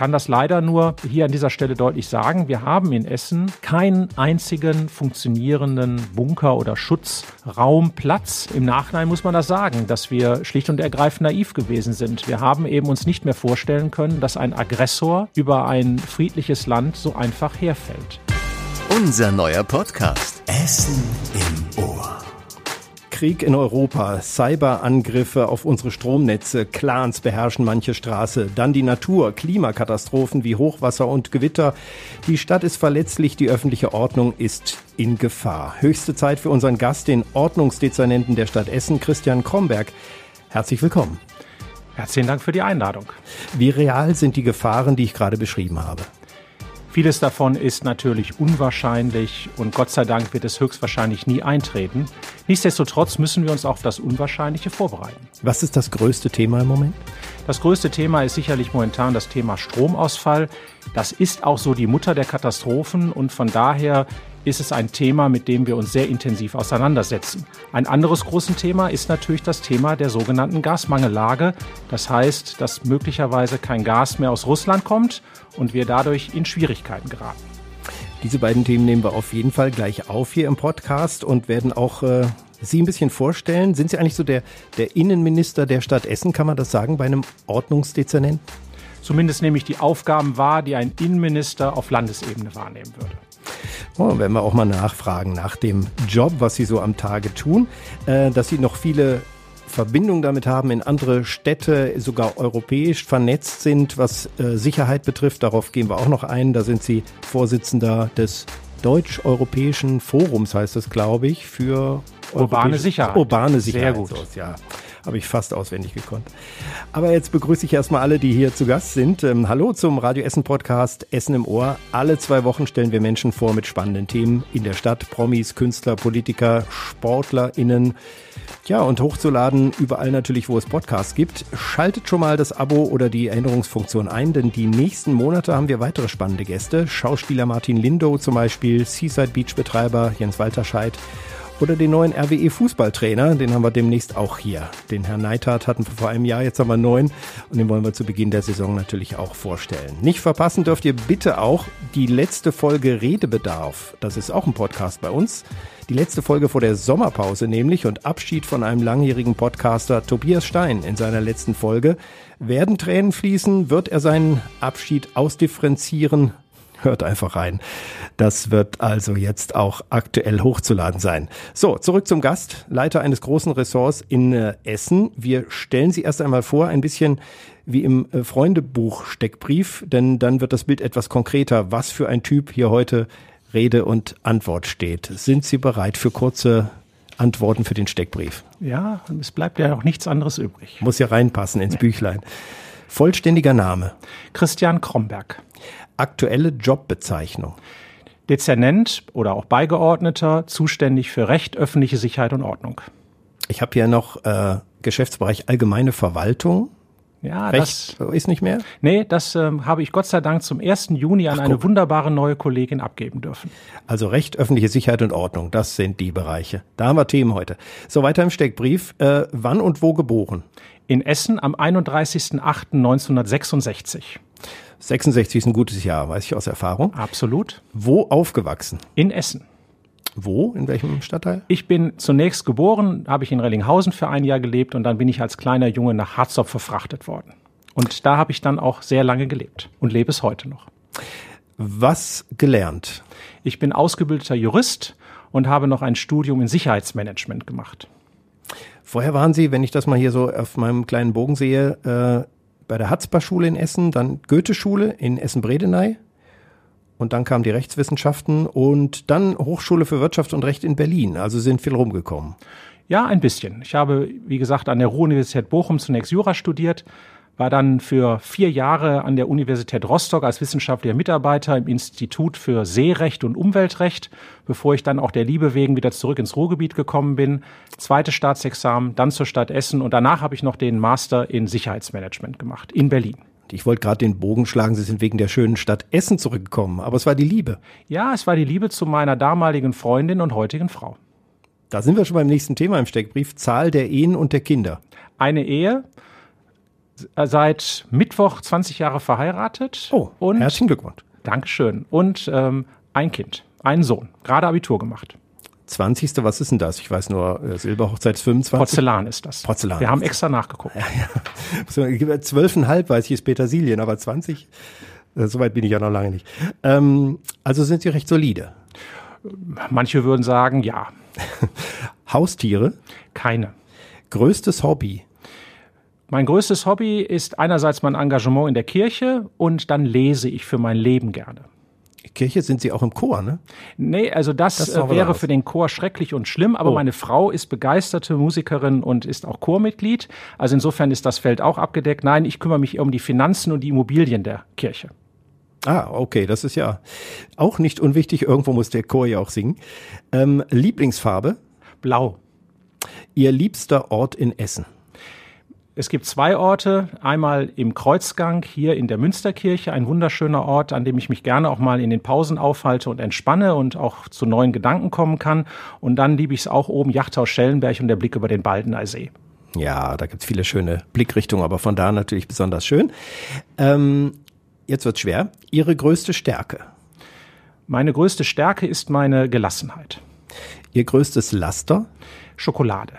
kann das leider nur hier an dieser Stelle deutlich sagen. Wir haben in Essen keinen einzigen funktionierenden Bunker oder Schutzraumplatz. Im Nachhinein muss man das sagen, dass wir schlicht und ergreifend naiv gewesen sind. Wir haben eben uns nicht mehr vorstellen können, dass ein Aggressor über ein friedliches Land so einfach herfällt. Unser neuer Podcast Essen im Ohr. Krieg in Europa, Cyberangriffe auf unsere Stromnetze, Clans beherrschen manche Straße, dann die Natur, Klimakatastrophen wie Hochwasser und Gewitter. Die Stadt ist verletzlich, die öffentliche Ordnung ist in Gefahr. Höchste Zeit für unseren Gast, den Ordnungsdezernenten der Stadt Essen, Christian Kromberg. Herzlich willkommen. Herzlichen Dank für die Einladung. Wie real sind die Gefahren, die ich gerade beschrieben habe? Vieles davon ist natürlich unwahrscheinlich und Gott sei Dank wird es höchstwahrscheinlich nie eintreten. Nichtsdestotrotz müssen wir uns auf das Unwahrscheinliche vorbereiten. Was ist das größte Thema im Moment? Das größte Thema ist sicherlich momentan das Thema Stromausfall. Das ist auch so die Mutter der Katastrophen und von daher ist es ein Thema, mit dem wir uns sehr intensiv auseinandersetzen. Ein anderes großes Thema ist natürlich das Thema der sogenannten Gasmangellage. Das heißt, dass möglicherweise kein Gas mehr aus Russland kommt und wir dadurch in Schwierigkeiten geraten. Diese beiden Themen nehmen wir auf jeden Fall gleich auf hier im Podcast und werden auch äh, Sie ein bisschen vorstellen. Sind Sie eigentlich so der, der Innenminister der Stadt Essen, kann man das sagen, bei einem Ordnungsdezernenten? Zumindest nehme ich die Aufgaben wahr, die ein Innenminister auf Landesebene wahrnehmen würde. Oh, werden wir auch mal nachfragen nach dem Job, was Sie so am Tage tun, äh, dass Sie noch viele Verbindungen damit haben, in andere Städte, sogar europäisch vernetzt sind, was äh, Sicherheit betrifft. Darauf gehen wir auch noch ein. Da sind Sie Vorsitzender des Deutsch-Europäischen Forums, heißt es, glaube ich, für urbane Sicherheit. Urbane Sicherheit. Sehr gut. ja. Habe ich fast auswendig gekonnt. Aber jetzt begrüße ich erstmal alle, die hier zu Gast sind. Ähm, hallo zum Radio Essen Podcast Essen im Ohr. Alle zwei Wochen stellen wir Menschen vor mit spannenden Themen in der Stadt. Promis, Künstler, Politiker, SportlerInnen. Ja, und hochzuladen überall natürlich, wo es Podcasts gibt. Schaltet schon mal das Abo oder die Erinnerungsfunktion ein, denn die nächsten Monate haben wir weitere spannende Gäste. Schauspieler Martin Lindow zum Beispiel, Seaside Beach Betreiber Jens Walterscheid oder den neuen RWE Fußballtrainer, den haben wir demnächst auch hier. Den Herrn Neithardt hatten wir vor einem Jahr, jetzt haben wir neun und den wollen wir zu Beginn der Saison natürlich auch vorstellen. Nicht verpassen dürft ihr bitte auch die letzte Folge Redebedarf. Das ist auch ein Podcast bei uns. Die letzte Folge vor der Sommerpause nämlich und Abschied von einem langjährigen Podcaster Tobias Stein in seiner letzten Folge. Werden Tränen fließen? Wird er seinen Abschied ausdifferenzieren? Hört einfach rein. Das wird also jetzt auch aktuell hochzuladen sein. So, zurück zum Gast, Leiter eines großen Ressorts in äh, Essen. Wir stellen Sie erst einmal vor, ein bisschen wie im äh, Freundebuch Steckbrief, denn dann wird das Bild etwas konkreter, was für ein Typ hier heute Rede und Antwort steht. Sind Sie bereit für kurze Antworten für den Steckbrief? Ja, es bleibt ja auch nichts anderes übrig. Muss ja reinpassen ins Büchlein. Vollständiger Name. Christian Kromberg. Aktuelle Jobbezeichnung. Dezernent oder auch Beigeordneter, zuständig für Recht, öffentliche Sicherheit und Ordnung. Ich habe hier noch äh, Geschäftsbereich allgemeine Verwaltung. Ja, Recht das ist nicht mehr. Nee, das ähm, habe ich Gott sei Dank zum 1. Juni an Ach, eine wunderbare neue Kollegin abgeben dürfen. Also Recht, öffentliche Sicherheit und Ordnung, das sind die Bereiche. Da haben wir Themen heute. So weiter im Steckbrief. Äh, wann und wo geboren? In Essen am 31.08.1966. 66 ist ein gutes Jahr, weiß ich aus Erfahrung. Absolut. Wo aufgewachsen? In Essen. Wo? In welchem Stadtteil? Ich bin zunächst geboren, habe ich in Rellinghausen für ein Jahr gelebt und dann bin ich als kleiner Junge nach Harzop verfrachtet worden. Und da habe ich dann auch sehr lange gelebt und lebe es heute noch. Was gelernt? Ich bin ausgebildeter Jurist und habe noch ein Studium in Sicherheitsmanagement gemacht. Vorher waren Sie, wenn ich das mal hier so auf meinem kleinen Bogen sehe, äh, bei der Hatzbar-Schule in Essen, dann Goethe-Schule in Essen-Bredeney und dann kamen die Rechtswissenschaften und dann Hochschule für Wirtschaft und Recht in Berlin. Also sind viel rumgekommen. Ja, ein bisschen. Ich habe, wie gesagt, an der Ruhr-Universität Bochum zunächst Jura studiert, war dann für vier Jahre an der Universität Rostock als wissenschaftlicher Mitarbeiter im Institut für Seerecht und Umweltrecht, bevor ich dann auch der Liebe wegen wieder zurück ins Ruhrgebiet gekommen bin. Zweites Staatsexamen, dann zur Stadt Essen und danach habe ich noch den Master in Sicherheitsmanagement gemacht in Berlin. Ich wollte gerade den Bogen schlagen, Sie sind wegen der schönen Stadt Essen zurückgekommen, aber es war die Liebe. Ja, es war die Liebe zu meiner damaligen Freundin und heutigen Frau. Da sind wir schon beim nächsten Thema im Steckbrief, Zahl der Ehen und der Kinder. Eine Ehe, Seit Mittwoch 20 Jahre verheiratet. Oh, und herzlichen Glückwunsch. Dankeschön. Und ähm, ein Kind, einen Sohn, gerade Abitur gemacht. 20. Was ist denn das? Ich weiß nur, äh, Silberhochzeit 25. Porzellan ist das. Porzellan. Wir haben extra nachgeguckt. Ja, ja. Zwölfeinhalb weiß ich ist Petersilien, aber 20, äh, soweit bin ich ja noch lange nicht. Ähm, also sind Sie recht solide. Manche würden sagen, ja. Haustiere? Keine. Größtes Hobby? Mein größtes Hobby ist einerseits mein Engagement in der Kirche und dann lese ich für mein Leben gerne. Kirche sind Sie auch im Chor, ne? Nee, also das, das äh, wäre für den Chor schrecklich und schlimm, aber oh. meine Frau ist begeisterte Musikerin und ist auch Chormitglied. Also insofern ist das Feld auch abgedeckt. Nein, ich kümmere mich um die Finanzen und die Immobilien der Kirche. Ah, okay, das ist ja auch nicht unwichtig. Irgendwo muss der Chor ja auch singen. Ähm, Lieblingsfarbe? Blau. Ihr liebster Ort in Essen? Es gibt zwei Orte. Einmal im Kreuzgang hier in der Münsterkirche, ein wunderschöner Ort, an dem ich mich gerne auch mal in den Pausen aufhalte und entspanne und auch zu neuen Gedanken kommen kann. Und dann liebe ich es auch oben, Yachthaus Schellenberg und der Blick über den Baldener See. Ja, da gibt es viele schöne Blickrichtungen, aber von da natürlich besonders schön. Ähm, jetzt wird's schwer. Ihre größte Stärke? Meine größte Stärke ist meine Gelassenheit. Ihr größtes Laster? Schokolade.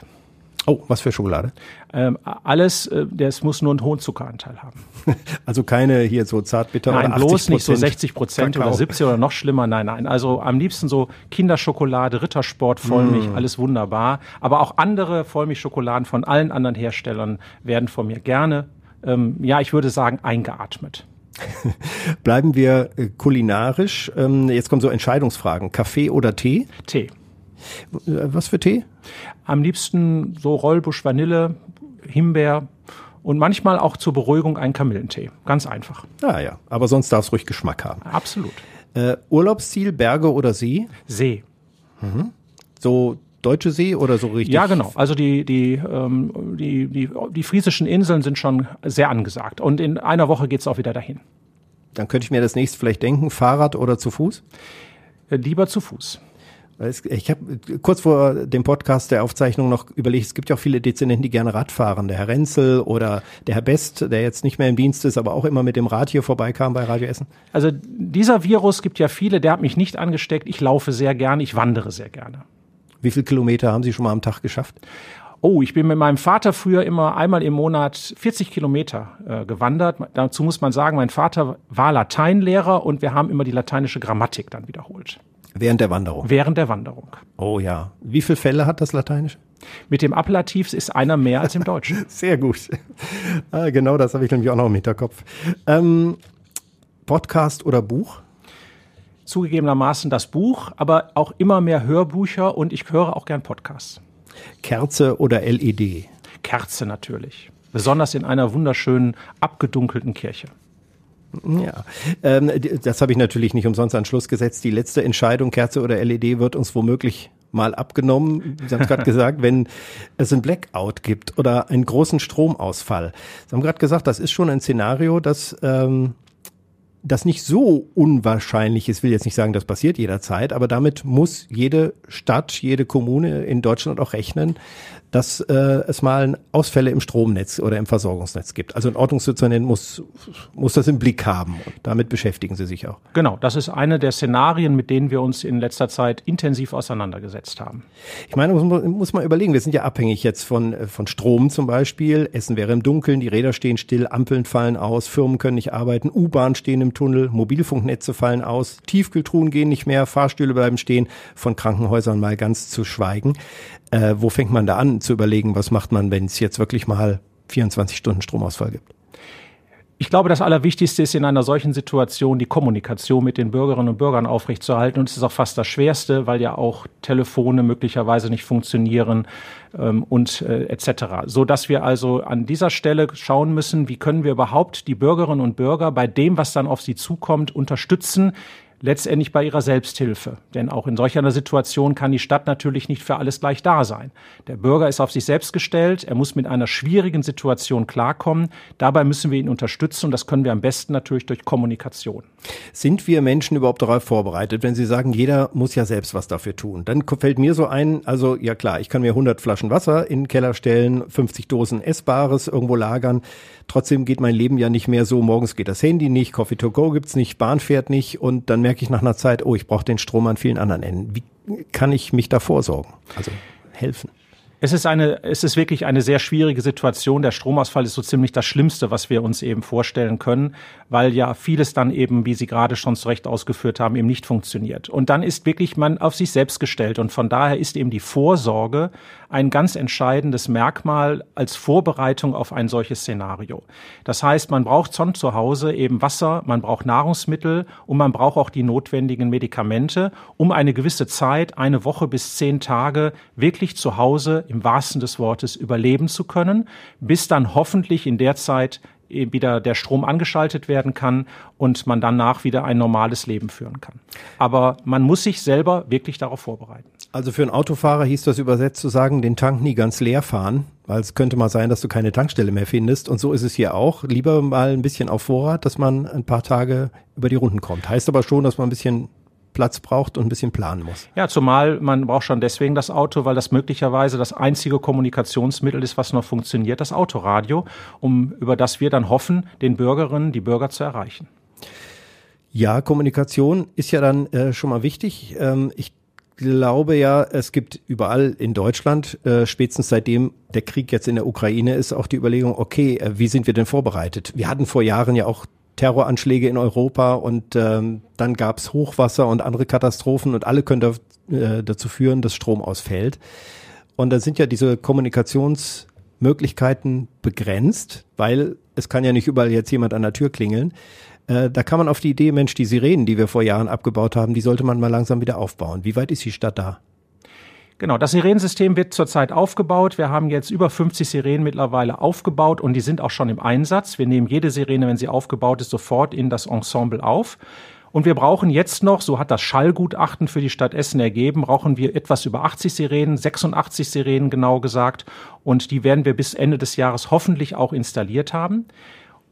Oh, was für Schokolade? Ähm, alles, äh, das muss nur einen hohen Zuckeranteil haben. Also keine hier so zartbitter nein, oder 80 bloß nicht so 60 Prozent oder 70 oder noch schlimmer. Nein, nein. Also am liebsten so Kinderschokolade, Rittersport, Vollmilch, mm. alles wunderbar. Aber auch andere Vollmilchschokoladen von allen anderen Herstellern werden von mir gerne, ähm, ja, ich würde sagen, eingeatmet. Bleiben wir äh, kulinarisch. Ähm, jetzt kommen so Entscheidungsfragen. Kaffee oder Tee? Tee. Was für Tee? Am liebsten so Rollbusch Vanille, Himbeer und manchmal auch zur Beruhigung ein Kamillentee. Ganz einfach. Ah ja, aber sonst darf es ruhig Geschmack haben. Absolut. Äh, Urlaubsziel, Berge oder See? See. Mhm. So deutsche See oder so richtig? Ja, genau. Also die, die, ähm, die, die, die friesischen Inseln sind schon sehr angesagt. Und in einer Woche geht es auch wieder dahin. Dann könnte ich mir das nächste vielleicht denken, Fahrrad oder zu Fuß? Äh, lieber zu Fuß. Ich habe kurz vor dem Podcast der Aufzeichnung noch überlegt, es gibt ja auch viele Dezernenten, die gerne Rad fahren. Der Herr Renzel oder der Herr Best, der jetzt nicht mehr im Dienst ist, aber auch immer mit dem Rad hier vorbeikam bei Radio Essen. Also dieser Virus gibt ja viele, der hat mich nicht angesteckt. Ich laufe sehr gerne, ich wandere sehr gerne. Wie viele Kilometer haben Sie schon mal am Tag geschafft? Oh, ich bin mit meinem Vater früher immer einmal im Monat 40 Kilometer äh, gewandert. Dazu muss man sagen, mein Vater war Lateinlehrer und wir haben immer die lateinische Grammatik dann wiederholt. Während der Wanderung? Während der Wanderung. Oh ja. Wie viele Fälle hat das Lateinische? Mit dem Appellativ ist einer mehr als im Deutschen. Sehr gut. Ah, genau das habe ich nämlich auch noch im Hinterkopf. Ähm, Podcast oder Buch? Zugegebenermaßen das Buch, aber auch immer mehr Hörbücher und ich höre auch gern Podcasts. Kerze oder LED? Kerze natürlich. Besonders in einer wunderschönen, abgedunkelten Kirche. Ja, ähm, das habe ich natürlich nicht umsonst an Schluss gesetzt. Die letzte Entscheidung, Kerze oder LED, wird uns womöglich mal abgenommen. Sie haben es gerade gesagt, wenn es ein Blackout gibt oder einen großen Stromausfall. Sie haben gerade gesagt, das ist schon ein Szenario, das ähm, das nicht so unwahrscheinlich ist, will jetzt nicht sagen, das passiert jederzeit, aber damit muss jede Stadt, jede Kommune in Deutschland auch rechnen, dass äh, es mal Ausfälle im Stromnetz oder im Versorgungsnetz gibt. Also ein Ordnungsdezernent muss, muss das im Blick haben und damit beschäftigen Sie sich auch. Genau, das ist eine der Szenarien, mit denen wir uns in letzter Zeit intensiv auseinandergesetzt haben. Ich meine, muss, muss man überlegen, wir sind ja abhängig jetzt von, von Strom zum Beispiel. Essen wäre im Dunkeln, die Räder stehen still, Ampeln fallen aus, Firmen können nicht arbeiten, U-Bahn stehen im Tunnel, Mobilfunknetze fallen aus, Tiefkühltruhen gehen nicht mehr, Fahrstühle bleiben stehen, von Krankenhäusern mal ganz zu schweigen. Äh, wo fängt man da an zu überlegen, was macht man, wenn es jetzt wirklich mal 24 Stunden Stromausfall gibt? Ich glaube, das Allerwichtigste ist in einer solchen Situation die Kommunikation mit den Bürgerinnen und Bürgern aufrechtzuerhalten. Und es ist auch fast das Schwerste, weil ja auch Telefone möglicherweise nicht funktionieren ähm, und äh, etc. So dass wir also an dieser Stelle schauen müssen, wie können wir überhaupt die Bürgerinnen und Bürger bei dem, was dann auf sie zukommt, unterstützen, letztendlich bei ihrer Selbsthilfe. Denn auch in solch einer Situation kann die Stadt natürlich nicht für alles gleich da sein. Der Bürger ist auf sich selbst gestellt, er muss mit einer schwierigen Situation klarkommen. Dabei müssen wir ihn unterstützen und das können wir am besten natürlich durch Kommunikation. Sind wir Menschen überhaupt darauf vorbereitet, wenn Sie sagen, jeder muss ja selbst was dafür tun? Dann fällt mir so ein, also ja klar, ich kann mir 100 Flaschen Wasser in den Keller stellen, 50 Dosen Essbares irgendwo lagern. Trotzdem geht mein Leben ja nicht mehr so, morgens geht das Handy nicht, Coffee to go gibt's nicht, Bahn fährt nicht und dann merke ich nach einer Zeit, oh, ich brauche den Strom an vielen anderen Enden. Wie kann ich mich da vorsorgen? Also helfen. Es ist eine, es ist wirklich eine sehr schwierige Situation. Der Stromausfall ist so ziemlich das Schlimmste, was wir uns eben vorstellen können, weil ja vieles dann eben, wie Sie gerade schon zu Recht ausgeführt haben, eben nicht funktioniert. Und dann ist wirklich man auf sich selbst gestellt. Und von daher ist eben die Vorsorge ein ganz entscheidendes Merkmal als Vorbereitung auf ein solches Szenario. Das heißt, man braucht schon zu Hause eben Wasser, man braucht Nahrungsmittel und man braucht auch die notwendigen Medikamente, um eine gewisse Zeit, eine Woche bis zehn Tage, wirklich zu Hause im wahrsten des Wortes überleben zu können, bis dann hoffentlich in der Zeit wieder der Strom angeschaltet werden kann und man danach wieder ein normales Leben führen kann. Aber man muss sich selber wirklich darauf vorbereiten. Also für einen Autofahrer hieß das übersetzt zu sagen, den Tank nie ganz leer fahren, weil es könnte mal sein, dass du keine Tankstelle mehr findest. Und so ist es hier auch. Lieber mal ein bisschen auf Vorrat, dass man ein paar Tage über die Runden kommt. Heißt aber schon, dass man ein bisschen Platz braucht und ein bisschen planen muss. Ja, zumal man braucht schon deswegen das Auto, weil das möglicherweise das einzige Kommunikationsmittel ist, was noch funktioniert, das Autoradio, um über das wir dann hoffen, den Bürgerinnen, die Bürger zu erreichen. Ja, Kommunikation ist ja dann äh, schon mal wichtig. Ähm, ich glaube ja, es gibt überall in Deutschland, äh, spätestens seitdem der Krieg jetzt in der Ukraine ist, auch die Überlegung, okay, äh, wie sind wir denn vorbereitet? Wir hatten vor Jahren ja auch Terroranschläge in Europa und ähm, dann gab es Hochwasser und andere Katastrophen und alle können da, äh, dazu führen, dass Strom ausfällt. Und da sind ja diese Kommunikationsmöglichkeiten begrenzt, weil es kann ja nicht überall jetzt jemand an der Tür klingeln. Äh, da kann man auf die Idee, Mensch, die Sirenen, die wir vor Jahren abgebaut haben, die sollte man mal langsam wieder aufbauen. Wie weit ist die Stadt da? Genau, das Sirenensystem wird zurzeit aufgebaut. Wir haben jetzt über 50 Sirenen mittlerweile aufgebaut und die sind auch schon im Einsatz. Wir nehmen jede Sirene, wenn sie aufgebaut ist, sofort in das Ensemble auf. Und wir brauchen jetzt noch, so hat das Schallgutachten für die Stadt Essen ergeben, brauchen wir etwas über 80 Sirenen, 86 Sirenen genau gesagt. Und die werden wir bis Ende des Jahres hoffentlich auch installiert haben.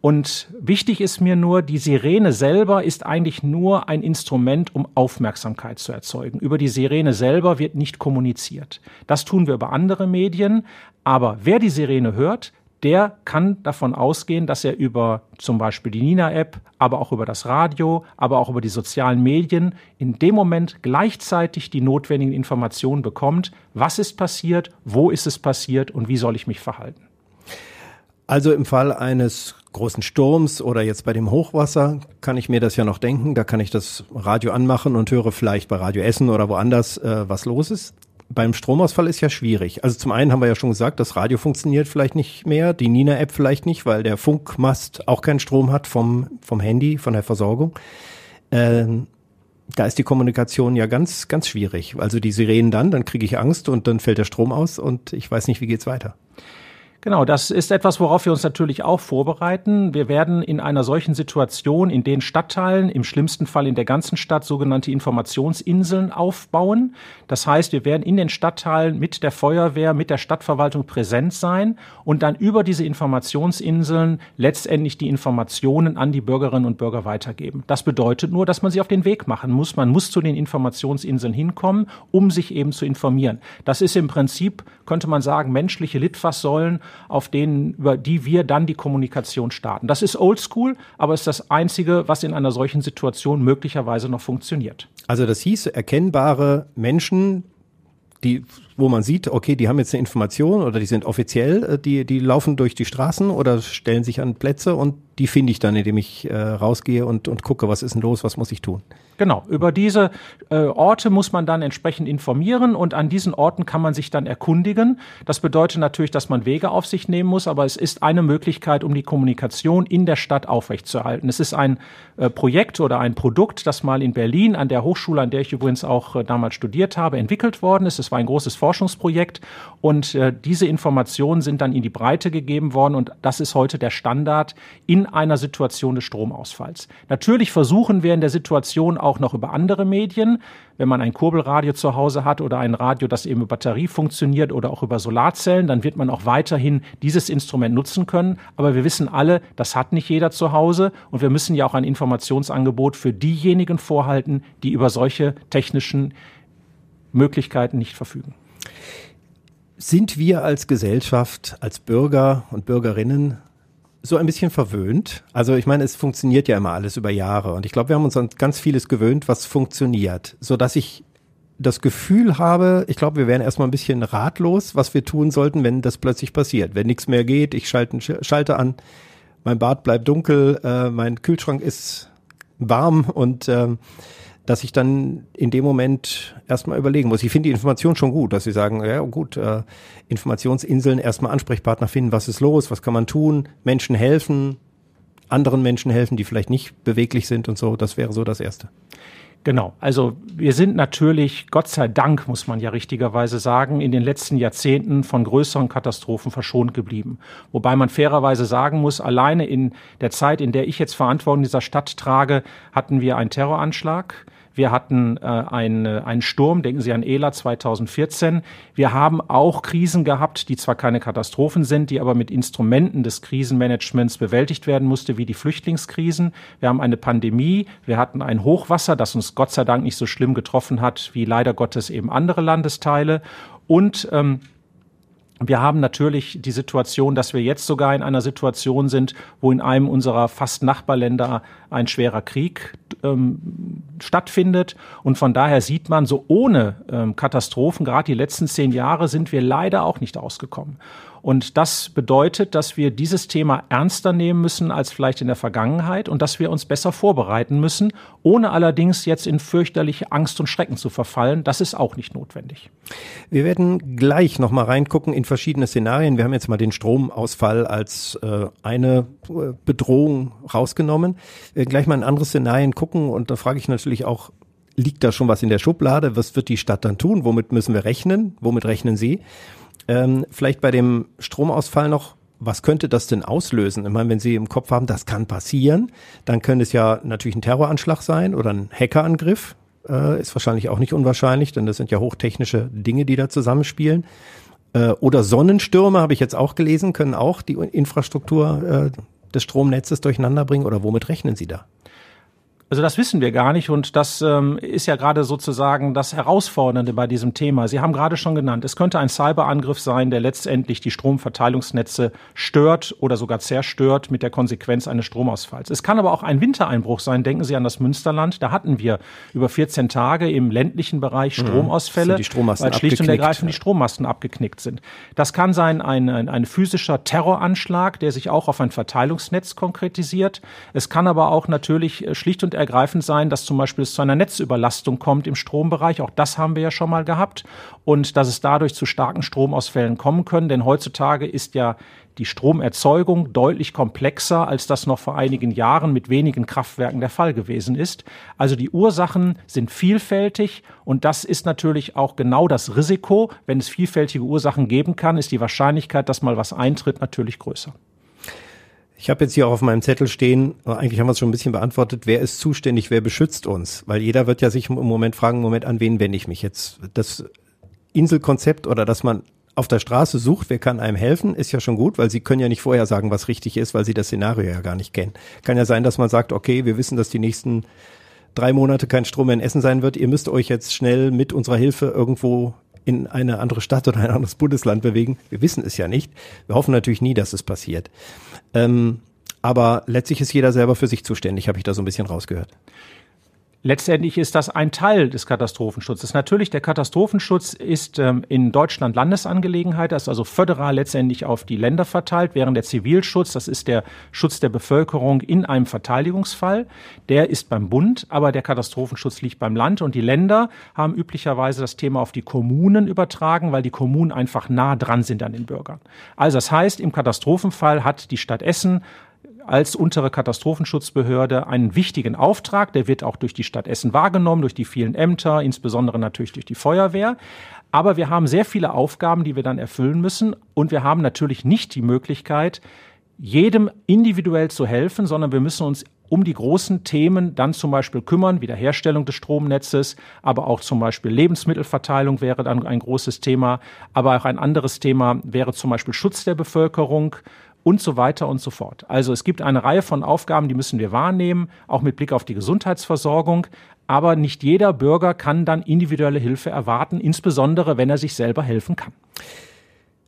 Und wichtig ist mir nur, die Sirene selber ist eigentlich nur ein Instrument, um Aufmerksamkeit zu erzeugen. Über die Sirene selber wird nicht kommuniziert. Das tun wir über andere Medien. Aber wer die Sirene hört, der kann davon ausgehen, dass er über zum Beispiel die Nina-App, aber auch über das Radio, aber auch über die sozialen Medien in dem Moment gleichzeitig die notwendigen Informationen bekommt, was ist passiert, wo ist es passiert und wie soll ich mich verhalten. Also im Fall eines großen Sturms oder jetzt bei dem Hochwasser kann ich mir das ja noch denken. Da kann ich das Radio anmachen und höre vielleicht bei Radio Essen oder woanders, äh, was los ist. Beim Stromausfall ist ja schwierig. Also zum einen haben wir ja schon gesagt, das Radio funktioniert vielleicht nicht mehr, die Nina-App vielleicht nicht, weil der Funkmast auch keinen Strom hat vom, vom Handy, von der Versorgung. Ähm, da ist die Kommunikation ja ganz, ganz schwierig. Also die Sirenen dann, dann kriege ich Angst und dann fällt der Strom aus und ich weiß nicht, wie geht's weiter. Genau, das ist etwas, worauf wir uns natürlich auch vorbereiten. Wir werden in einer solchen Situation in den Stadtteilen, im schlimmsten Fall in der ganzen Stadt, sogenannte Informationsinseln aufbauen. Das heißt, wir werden in den Stadtteilen mit der Feuerwehr, mit der Stadtverwaltung präsent sein und dann über diese Informationsinseln letztendlich die Informationen an die Bürgerinnen und Bürger weitergeben. Das bedeutet nur, dass man sich auf den Weg machen muss. Man muss zu den Informationsinseln hinkommen, um sich eben zu informieren. Das ist im Prinzip, könnte man sagen, menschliche Litfaßsäulen, auf denen, über die wir dann die Kommunikation starten. Das ist oldschool, aber ist das Einzige, was in einer solchen Situation möglicherweise noch funktioniert. Also das hieß erkennbare Menschen, die, wo man sieht, okay, die haben jetzt eine Information oder die sind offiziell, äh, die, die laufen durch die Straßen oder stellen sich an Plätze und die finde ich dann, indem ich äh, rausgehe und, und gucke, was ist denn los, was muss ich tun. Genau, über diese äh, Orte muss man dann entsprechend informieren und an diesen Orten kann man sich dann erkundigen. Das bedeutet natürlich, dass man Wege auf sich nehmen muss, aber es ist eine Möglichkeit, um die Kommunikation in der Stadt aufrechtzuerhalten. Es ist ein äh, Projekt oder ein Produkt, das mal in Berlin an der Hochschule, an der ich übrigens auch äh, damals studiert habe, entwickelt worden ist. Es war ein großes Forschungsprojekt und äh, diese Informationen sind dann in die Breite gegeben worden und das ist heute der Standard in einer Situation des Stromausfalls. Natürlich versuchen wir in der Situation auch noch über andere Medien, wenn man ein Kurbelradio zu Hause hat oder ein Radio, das eben über Batterie funktioniert oder auch über Solarzellen, dann wird man auch weiterhin dieses Instrument nutzen können. Aber wir wissen alle, das hat nicht jeder zu Hause und wir müssen ja auch ein Informationsangebot für diejenigen vorhalten, die über solche technischen Möglichkeiten nicht verfügen. Sind wir als Gesellschaft, als Bürger und Bürgerinnen so ein bisschen verwöhnt. Also ich meine, es funktioniert ja immer alles über Jahre und ich glaube, wir haben uns an ganz vieles gewöhnt, was funktioniert, so dass ich das Gefühl habe, ich glaube, wir wären erstmal ein bisschen ratlos, was wir tun sollten, wenn das plötzlich passiert. Wenn nichts mehr geht, ich schalte einen Schalter an, mein Bad bleibt dunkel, äh, mein Kühlschrank ist warm und ähm, dass ich dann in dem Moment erstmal überlegen muss. Ich finde die Information schon gut, dass sie sagen, ja gut, äh, Informationsinseln erstmal Ansprechpartner finden, was ist los, was kann man tun, Menschen helfen, anderen Menschen helfen, die vielleicht nicht beweglich sind und so. Das wäre so das Erste. Genau, also wir sind natürlich, Gott sei Dank, muss man ja richtigerweise sagen, in den letzten Jahrzehnten von größeren Katastrophen verschont geblieben. Wobei man fairerweise sagen muss, alleine in der Zeit, in der ich jetzt Verantwortung dieser Stadt trage, hatten wir einen Terroranschlag wir hatten äh, einen, äh, einen Sturm, denken Sie an Ela 2014. Wir haben auch Krisen gehabt, die zwar keine Katastrophen sind, die aber mit Instrumenten des Krisenmanagements bewältigt werden musste, wie die Flüchtlingskrisen. Wir haben eine Pandemie, wir hatten ein Hochwasser, das uns Gott sei Dank nicht so schlimm getroffen hat wie leider Gottes eben andere Landesteile. Und ähm, wir haben natürlich die Situation, dass wir jetzt sogar in einer Situation sind, wo in einem unserer fast Nachbarländer ein schwerer Krieg ähm, stattfindet. Und von daher sieht man, so ohne ähm, Katastrophen, gerade die letzten zehn Jahre, sind wir leider auch nicht ausgekommen. Und das bedeutet, dass wir dieses Thema ernster nehmen müssen als vielleicht in der Vergangenheit und dass wir uns besser vorbereiten müssen, ohne allerdings jetzt in fürchterliche Angst und Schrecken zu verfallen. Das ist auch nicht notwendig. Wir werden gleich noch mal reingucken in verschiedene Szenarien. Wir haben jetzt mal den Stromausfall als äh, eine äh, Bedrohung rausgenommen. Wir werden gleich mal in andere Szenarien gucken und da frage ich natürlich auch, liegt da schon was in der Schublade? Was wird die Stadt dann tun? Womit müssen wir rechnen? Womit rechnen Sie? Ähm, vielleicht bei dem Stromausfall noch, was könnte das denn auslösen? Ich meine, wenn Sie im Kopf haben, das kann passieren, dann könnte es ja natürlich ein Terroranschlag sein oder ein Hackerangriff. Äh, ist wahrscheinlich auch nicht unwahrscheinlich, denn das sind ja hochtechnische Dinge, die da zusammenspielen. Äh, oder Sonnenstürme, habe ich jetzt auch gelesen, können auch die Infrastruktur äh, des Stromnetzes durcheinander bringen. Oder womit rechnen Sie da? Also das wissen wir gar nicht und das ähm, ist ja gerade sozusagen das Herausfordernde bei diesem Thema. Sie haben gerade schon genannt, es könnte ein Cyberangriff sein, der letztendlich die Stromverteilungsnetze stört oder sogar zerstört mit der Konsequenz eines Stromausfalls. Es kann aber auch ein Wintereinbruch sein. Denken Sie an das Münsterland. Da hatten wir über 14 Tage im ländlichen Bereich mhm. Stromausfälle, Strommasten weil schlicht und ergreifend die Strommasten abgeknickt sind. Das kann sein ein, ein, ein physischer Terroranschlag, der sich auch auf ein Verteilungsnetz konkretisiert. Es kann aber auch natürlich äh, schlicht und ergreifend sein, dass zum Beispiel es zu einer Netzüberlastung kommt im Strombereich. Auch das haben wir ja schon mal gehabt. Und dass es dadurch zu starken Stromausfällen kommen können. Denn heutzutage ist ja die Stromerzeugung deutlich komplexer, als das noch vor einigen Jahren mit wenigen Kraftwerken der Fall gewesen ist. Also die Ursachen sind vielfältig und das ist natürlich auch genau das Risiko. Wenn es vielfältige Ursachen geben kann, ist die Wahrscheinlichkeit, dass mal was eintritt, natürlich größer. Ich habe jetzt hier auch auf meinem Zettel stehen, eigentlich haben wir es schon ein bisschen beantwortet, wer ist zuständig, wer beschützt uns? Weil jeder wird ja sich im Moment fragen, Moment, an wen wende ich mich jetzt? Das Inselkonzept oder dass man auf der Straße sucht, wer kann einem helfen, ist ja schon gut, weil sie können ja nicht vorher sagen, was richtig ist, weil sie das Szenario ja gar nicht kennen. Kann ja sein, dass man sagt, okay, wir wissen, dass die nächsten drei Monate kein Strom mehr in Essen sein wird. Ihr müsst euch jetzt schnell mit unserer Hilfe irgendwo in eine andere Stadt oder ein anderes Bundesland bewegen. Wir wissen es ja nicht. Wir hoffen natürlich nie, dass es passiert. Ähm, aber letztlich ist jeder selber für sich zuständig, habe ich da so ein bisschen rausgehört. Letztendlich ist das ein Teil des Katastrophenschutzes. Natürlich, der Katastrophenschutz ist ähm, in Deutschland Landesangelegenheit, das ist also föderal letztendlich auf die Länder verteilt, während der Zivilschutz, das ist der Schutz der Bevölkerung in einem Verteidigungsfall, der ist beim Bund, aber der Katastrophenschutz liegt beim Land und die Länder haben üblicherweise das Thema auf die Kommunen übertragen, weil die Kommunen einfach nah dran sind an den Bürgern. Also das heißt, im Katastrophenfall hat die Stadt Essen als untere Katastrophenschutzbehörde einen wichtigen Auftrag. Der wird auch durch die Stadt Essen wahrgenommen, durch die vielen Ämter, insbesondere natürlich durch die Feuerwehr. Aber wir haben sehr viele Aufgaben, die wir dann erfüllen müssen. Und wir haben natürlich nicht die Möglichkeit, jedem individuell zu helfen, sondern wir müssen uns um die großen Themen dann zum Beispiel kümmern, Wiederherstellung des Stromnetzes, aber auch zum Beispiel Lebensmittelverteilung wäre dann ein großes Thema, aber auch ein anderes Thema wäre zum Beispiel Schutz der Bevölkerung und so weiter und so fort. Also es gibt eine Reihe von Aufgaben, die müssen wir wahrnehmen, auch mit Blick auf die Gesundheitsversorgung. Aber nicht jeder Bürger kann dann individuelle Hilfe erwarten, insbesondere wenn er sich selber helfen kann.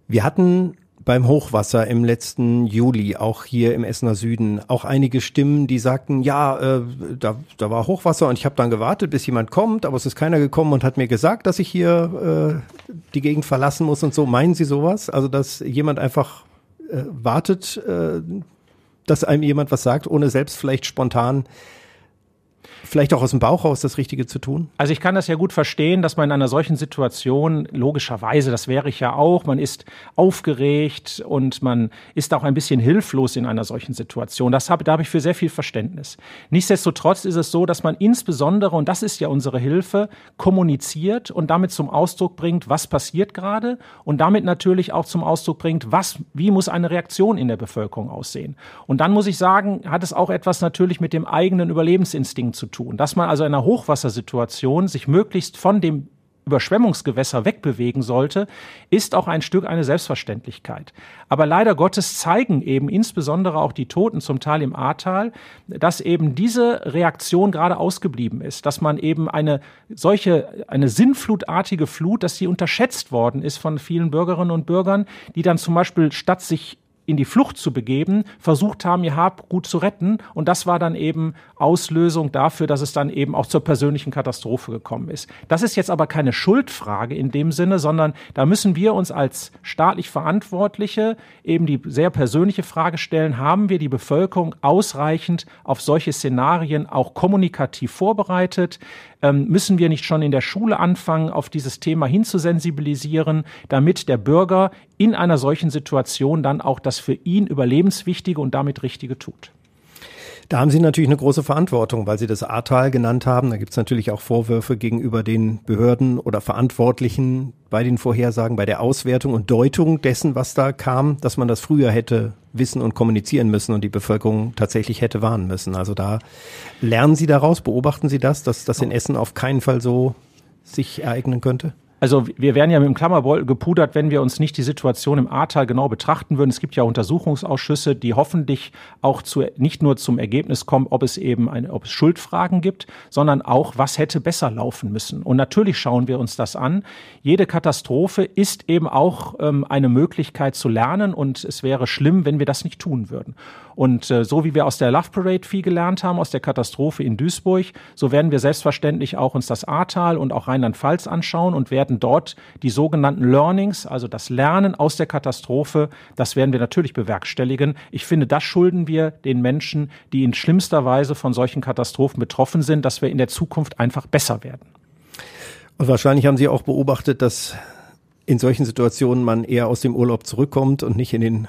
Wir hatten beim Hochwasser im letzten Juli, auch hier im Essener Süden, auch einige Stimmen, die sagten, ja, äh, da, da war Hochwasser und ich habe dann gewartet, bis jemand kommt, aber es ist keiner gekommen und hat mir gesagt, dass ich hier äh, die Gegend verlassen muss und so. Meinen Sie sowas? Also, dass jemand einfach wartet, äh, dass einem jemand was sagt, ohne selbst vielleicht spontan vielleicht auch aus dem Bauch raus das Richtige zu tun? Also ich kann das ja gut verstehen, dass man in einer solchen Situation, logischerweise, das wäre ich ja auch, man ist aufgeregt und man ist auch ein bisschen hilflos in einer solchen Situation. Das habe, da habe ich für sehr viel Verständnis. Nichtsdestotrotz ist es so, dass man insbesondere, und das ist ja unsere Hilfe, kommuniziert und damit zum Ausdruck bringt, was passiert gerade und damit natürlich auch zum Ausdruck bringt, was, wie muss eine Reaktion in der Bevölkerung aussehen. Und dann muss ich sagen, hat es auch etwas natürlich mit dem eigenen Überlebensinstinkt zu tun. Dass man also in einer Hochwassersituation sich möglichst von dem Überschwemmungsgewässer wegbewegen sollte, ist auch ein Stück eine Selbstverständlichkeit. Aber leider Gottes zeigen eben insbesondere auch die Toten zum Teil im Ahrtal, dass eben diese Reaktion gerade ausgeblieben ist, dass man eben eine solche, eine sinnflutartige Flut, dass sie unterschätzt worden ist von vielen Bürgerinnen und Bürgern, die dann zum Beispiel statt sich in die Flucht zu begeben, versucht haben, ihr Hab gut zu retten. Und das war dann eben Auslösung dafür, dass es dann eben auch zur persönlichen Katastrophe gekommen ist. Das ist jetzt aber keine Schuldfrage in dem Sinne, sondern da müssen wir uns als staatlich Verantwortliche eben die sehr persönliche Frage stellen, haben wir die Bevölkerung ausreichend auf solche Szenarien auch kommunikativ vorbereitet? Ähm, müssen wir nicht schon in der Schule anfangen, auf dieses Thema hinzusensibilisieren, damit der Bürger in einer solchen Situation dann auch das für ihn überlebenswichtige und damit Richtige tut? Da haben Sie natürlich eine große Verantwortung, weil Sie das Ahrtal genannt haben. Da gibt es natürlich auch Vorwürfe gegenüber den Behörden oder Verantwortlichen bei den Vorhersagen, bei der Auswertung und Deutung dessen, was da kam, dass man das früher hätte wissen und kommunizieren müssen und die Bevölkerung tatsächlich hätte warnen müssen. Also da lernen Sie daraus, beobachten Sie das, dass das in Essen auf keinen Fall so sich ereignen könnte? Also wir wären ja mit dem Klammerbeutel gepudert, wenn wir uns nicht die Situation im Ahrtal genau betrachten würden. Es gibt ja Untersuchungsausschüsse, die hoffentlich auch zu, nicht nur zum Ergebnis kommen, ob es eben eine, ob es Schuldfragen gibt, sondern auch, was hätte besser laufen müssen. Und natürlich schauen wir uns das an. Jede Katastrophe ist eben auch ähm, eine Möglichkeit zu lernen und es wäre schlimm, wenn wir das nicht tun würden. Und äh, so wie wir aus der Love Parade viel gelernt haben, aus der Katastrophe in Duisburg, so werden wir selbstverständlich auch uns das Ahrtal und auch Rheinland-Pfalz anschauen und werden dort die sogenannten Learnings, also das Lernen aus der Katastrophe, das werden wir natürlich bewerkstelligen. Ich finde, das schulden wir den Menschen, die in schlimmster Weise von solchen Katastrophen betroffen sind, dass wir in der Zukunft einfach besser werden. Und wahrscheinlich haben Sie auch beobachtet, dass in solchen Situationen man eher aus dem Urlaub zurückkommt und nicht in den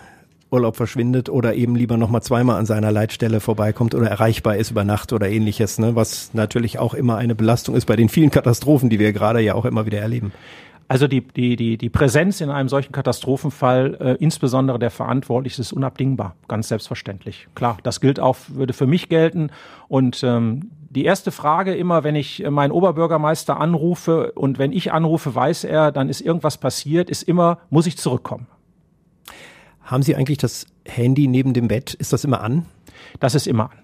Urlaub verschwindet oder eben lieber nochmal zweimal an seiner Leitstelle vorbeikommt oder erreichbar ist über Nacht oder ähnliches, ne? was natürlich auch immer eine Belastung ist bei den vielen Katastrophen, die wir gerade ja auch immer wieder erleben. Also die, die, die, die Präsenz in einem solchen Katastrophenfall, äh, insbesondere der Verantwortlichen, ist unabdingbar, ganz selbstverständlich. Klar, das gilt auch, würde für mich gelten. Und ähm, die erste Frage immer, wenn ich meinen Oberbürgermeister anrufe und wenn ich anrufe, weiß er, dann ist irgendwas passiert, ist immer, muss ich zurückkommen. Haben Sie eigentlich das Handy neben dem Bett? Ist das immer an? Das ist immer an.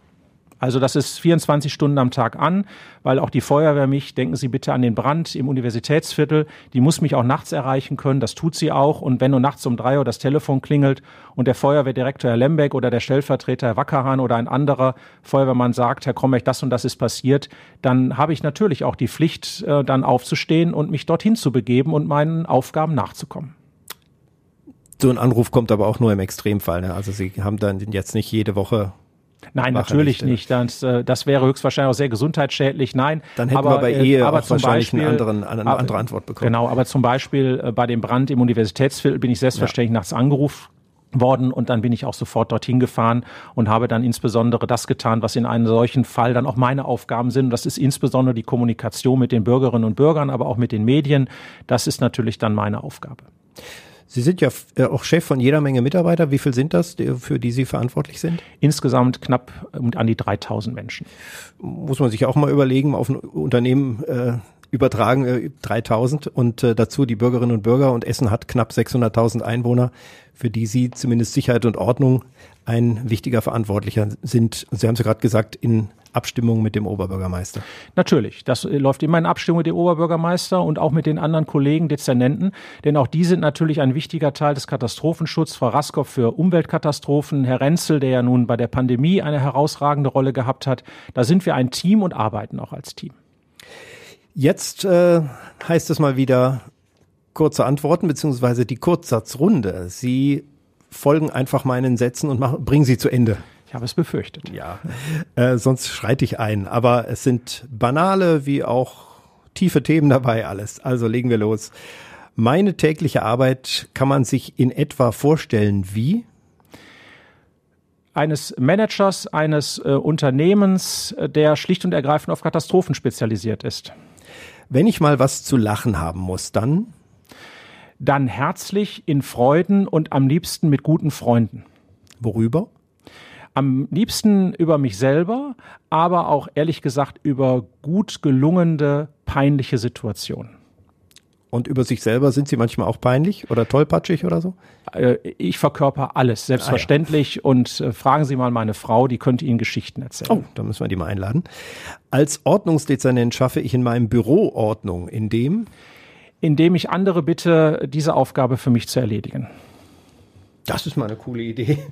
Also das ist 24 Stunden am Tag an, weil auch die Feuerwehr mich, denken Sie bitte an den Brand im Universitätsviertel, die muss mich auch nachts erreichen können, das tut sie auch. Und wenn nur nachts um drei Uhr das Telefon klingelt und der Feuerwehrdirektor Herr Lembeck oder der Stellvertreter Herr Wackerhahn oder ein anderer Feuerwehrmann sagt, Herr Krombeck, das und das ist passiert, dann habe ich natürlich auch die Pflicht, äh, dann aufzustehen und mich dorthin zu begeben und meinen Aufgaben nachzukommen. So ein Anruf kommt aber auch nur im Extremfall. Ne? Also Sie haben dann jetzt nicht jede Woche Nein, natürlich nicht. Das, äh, das wäre höchstwahrscheinlich auch sehr gesundheitsschädlich. Nein. Dann hätten aber, wir bei äh, Ehe aber auch wahrscheinlich Beispiel, anderen, eine aber, andere Antwort bekommen. Genau, aber zum Beispiel äh, bei dem Brand im Universitätsviertel bin ich selbstverständlich ja. nachts angerufen worden und dann bin ich auch sofort dorthin gefahren und habe dann insbesondere das getan, was in einem solchen Fall dann auch meine Aufgaben sind. Und das ist insbesondere die Kommunikation mit den Bürgerinnen und Bürgern, aber auch mit den Medien. Das ist natürlich dann meine Aufgabe. Sie sind ja äh, auch Chef von jeder Menge Mitarbeiter. Wie viel sind das, für die Sie verantwortlich sind? Insgesamt knapp an die 3000 Menschen. Muss man sich auch mal überlegen, auf ein Unternehmen äh, übertragen äh, 3000 und äh, dazu die Bürgerinnen und Bürger und Essen hat knapp 600.000 Einwohner, für die Sie zumindest Sicherheit und Ordnung ein wichtiger Verantwortlicher sind. Sie haben es ja gerade gesagt, in Abstimmung mit dem Oberbürgermeister. Natürlich, das äh, läuft immer in Abstimmung mit dem Oberbürgermeister und auch mit den anderen Kollegen, Dezernenten, denn auch die sind natürlich ein wichtiger Teil des Katastrophenschutzes. Frau Raskow für Umweltkatastrophen, Herr Renzel, der ja nun bei der Pandemie eine herausragende Rolle gehabt hat. Da sind wir ein Team und arbeiten auch als Team. Jetzt äh, heißt es mal wieder kurze Antworten beziehungsweise die Kurzsatzrunde. Sie folgen einfach meinen Sätzen und machen, bringen sie zu Ende. Ich habe es befürchtet. Ja, äh, sonst schreite ich ein. Aber es sind banale wie auch tiefe Themen dabei alles. Also legen wir los. Meine tägliche Arbeit kann man sich in etwa vorstellen wie? eines Managers eines äh, Unternehmens, äh, der schlicht und ergreifend auf Katastrophen spezialisiert ist. Wenn ich mal was zu lachen haben muss, dann? Dann herzlich, in Freuden und am liebsten mit guten Freunden. Worüber? Am liebsten über mich selber, aber auch ehrlich gesagt über gut gelungene, peinliche Situationen. Und über sich selber sind Sie manchmal auch peinlich oder tollpatschig oder so? Äh, ich verkörper alles, selbstverständlich. Ah, ja. Und äh, fragen Sie mal meine Frau, die könnte Ihnen Geschichten erzählen. Oh, da müssen wir die mal einladen. Als Ordnungsdezernent schaffe ich in meinem Büro Ordnung, indem? Indem ich andere bitte, diese Aufgabe für mich zu erledigen. Das ist mal eine coole Idee.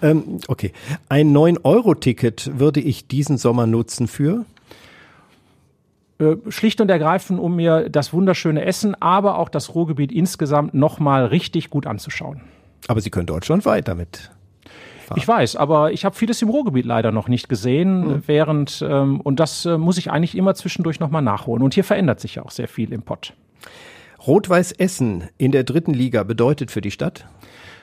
Ähm, okay. Ein 9-Euro-Ticket würde ich diesen Sommer nutzen für? Äh, schlicht und ergreifend, um mir das wunderschöne Essen, aber auch das Ruhrgebiet insgesamt nochmal richtig gut anzuschauen. Aber Sie können deutschlandweit damit. Fahren. Ich weiß, aber ich habe vieles im Ruhrgebiet leider noch nicht gesehen, mhm. während ähm, und das äh, muss ich eigentlich immer zwischendurch nochmal nachholen. Und hier verändert sich ja auch sehr viel im Pott. Rot-Weiß Essen in der dritten Liga bedeutet für die Stadt?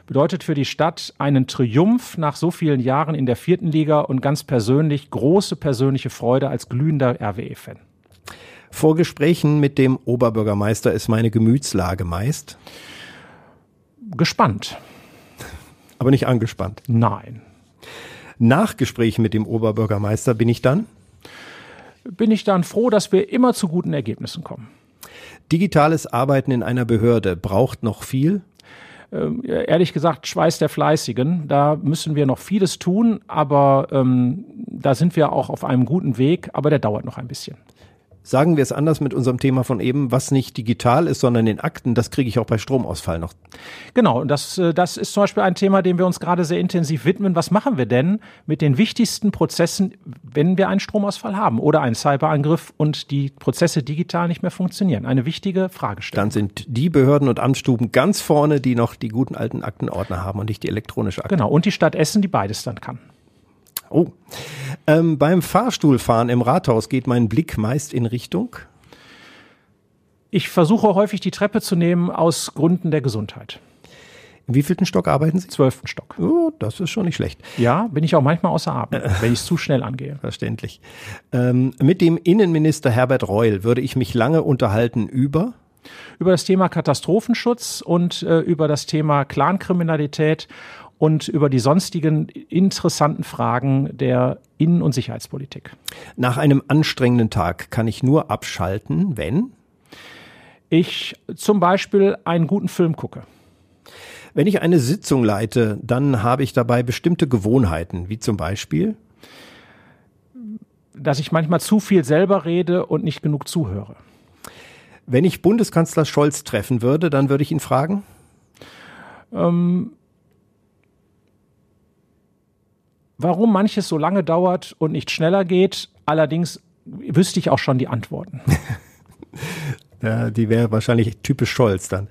Bedeutet für die Stadt einen Triumph nach so vielen Jahren in der vierten Liga und ganz persönlich große persönliche Freude als glühender RWE-Fan. Vor Gesprächen mit dem Oberbürgermeister ist meine Gemütslage meist gespannt. Aber nicht angespannt. Nein. Nach Gesprächen mit dem Oberbürgermeister bin ich dann? Bin ich dann froh, dass wir immer zu guten Ergebnissen kommen. Digitales Arbeiten in einer Behörde braucht noch viel? Ähm, ehrlich gesagt Schweiß der Fleißigen. Da müssen wir noch vieles tun, aber ähm, da sind wir auch auf einem guten Weg, aber der dauert noch ein bisschen. Sagen wir es anders mit unserem Thema von eben, was nicht digital ist, sondern in Akten, das kriege ich auch bei Stromausfall noch. Genau, und das, äh, das ist zum Beispiel ein Thema, dem wir uns gerade sehr intensiv widmen. Was machen wir denn mit den wichtigsten Prozessen, wenn wir einen Stromausfall haben oder einen Cyberangriff und die Prozesse digital nicht mehr funktionieren? Eine wichtige Fragestellung. Dann sind die Behörden und Amtsstuben ganz vorne, die noch die guten alten Aktenordner haben und nicht die elektronische Akte. Genau, und die Stadt Essen, die beides dann kann. Oh. Ähm, beim Fahrstuhlfahren im Rathaus geht mein Blick meist in Richtung? Ich versuche häufig die Treppe zu nehmen aus Gründen der Gesundheit. In wievielten Stock arbeiten Sie? Zwölften Stock. Oh, das ist schon nicht schlecht. Ja, bin ich auch manchmal außer Atem, wenn ich es zu schnell angehe. Verständlich. Ähm, mit dem Innenminister Herbert Reul würde ich mich lange unterhalten über über das Thema Katastrophenschutz und äh, über das Thema Clankriminalität und über die sonstigen interessanten Fragen der Innen- und Sicherheitspolitik. Nach einem anstrengenden Tag kann ich nur abschalten, wenn ich zum Beispiel einen guten Film gucke. Wenn ich eine Sitzung leite, dann habe ich dabei bestimmte Gewohnheiten, wie zum Beispiel, dass ich manchmal zu viel selber rede und nicht genug zuhöre. Wenn ich Bundeskanzler Scholz treffen würde, dann würde ich ihn fragen? Ähm, warum manches so lange dauert und nicht schneller geht. Allerdings wüsste ich auch schon die Antworten. Ja, die wäre wahrscheinlich typisch Scholz dann.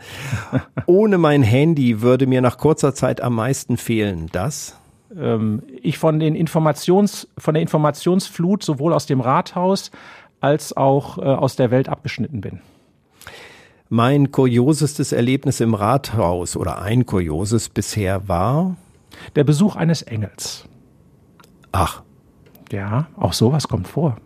Ohne mein Handy würde mir nach kurzer Zeit am meisten fehlen. Das? Ähm, ich von, den Informations, von der Informationsflut sowohl aus dem Rathaus als auch äh, aus der Welt abgeschnitten bin. Mein kuriosestes Erlebnis im Rathaus oder ein kurioses bisher war? Der Besuch eines Engels. Ach. Ja, auch sowas kommt vor.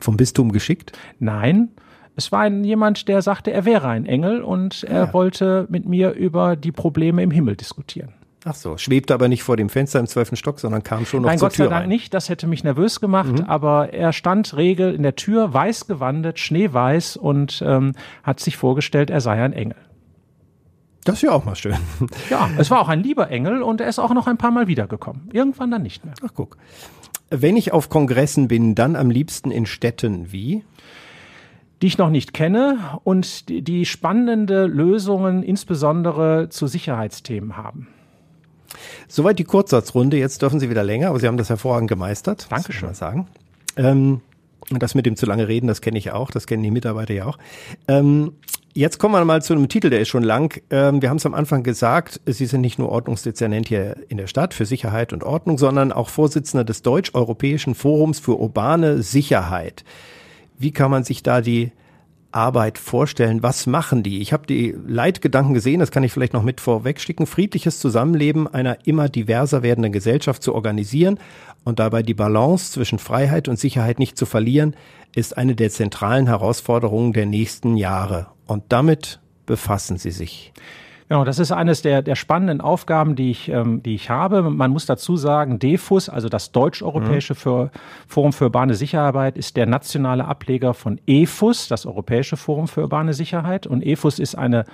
Vom Bistum geschickt? Nein, es war ein, jemand, der sagte, er wäre ein Engel und er ja. wollte mit mir über die Probleme im Himmel diskutieren. Ach so, schwebte aber nicht vor dem Fenster im zwölften Stock, sondern kam schon noch Nein, zur Gott sei Tür Dank rein. nicht. Das hätte mich nervös gemacht. Mhm. Aber er stand regel in der Tür, weiß gewandet, schneeweiß und ähm, hat sich vorgestellt, er sei ein Engel. Das ist ja auch mal schön. Ja, es war auch ein lieber Engel und er ist auch noch ein paar Mal wiedergekommen. Irgendwann dann nicht mehr. Ach guck. Wenn ich auf Kongressen bin, dann am liebsten in Städten wie? die ich noch nicht kenne und die, die spannende Lösungen insbesondere zu Sicherheitsthemen haben. Soweit die Kurzsatzrunde. Jetzt dürfen Sie wieder länger, aber Sie haben das hervorragend gemeistert. Dankeschön. Mal sagen. Ähm, das mit dem zu lange reden, das kenne ich auch, das kennen die Mitarbeiter ja auch. Ähm, jetzt kommen wir mal zu einem Titel, der ist schon lang. Ähm, wir haben es am Anfang gesagt, Sie sind nicht nur Ordnungsdezernent hier in der Stadt für Sicherheit und Ordnung, sondern auch Vorsitzender des Deutsch-Europäischen Forums für urbane Sicherheit. Wie kann man sich da die Arbeit vorstellen? Was machen die? Ich habe die Leitgedanken gesehen, das kann ich vielleicht noch mit vorwegschicken. Friedliches Zusammenleben einer immer diverser werdenden Gesellschaft zu organisieren und dabei die Balance zwischen Freiheit und Sicherheit nicht zu verlieren, ist eine der zentralen Herausforderungen der nächsten Jahre. Und damit befassen Sie sich. Genau, das ist eines der, der spannenden Aufgaben, die ich, ähm, die ich habe. Man muss dazu sagen, DEFUS, also das Deutsch-Europäische mhm. Forum für urbane Sicherheit, ist der nationale Ableger von EFUS, das Europäische Forum für urbane Sicherheit. Und EFUS ist eine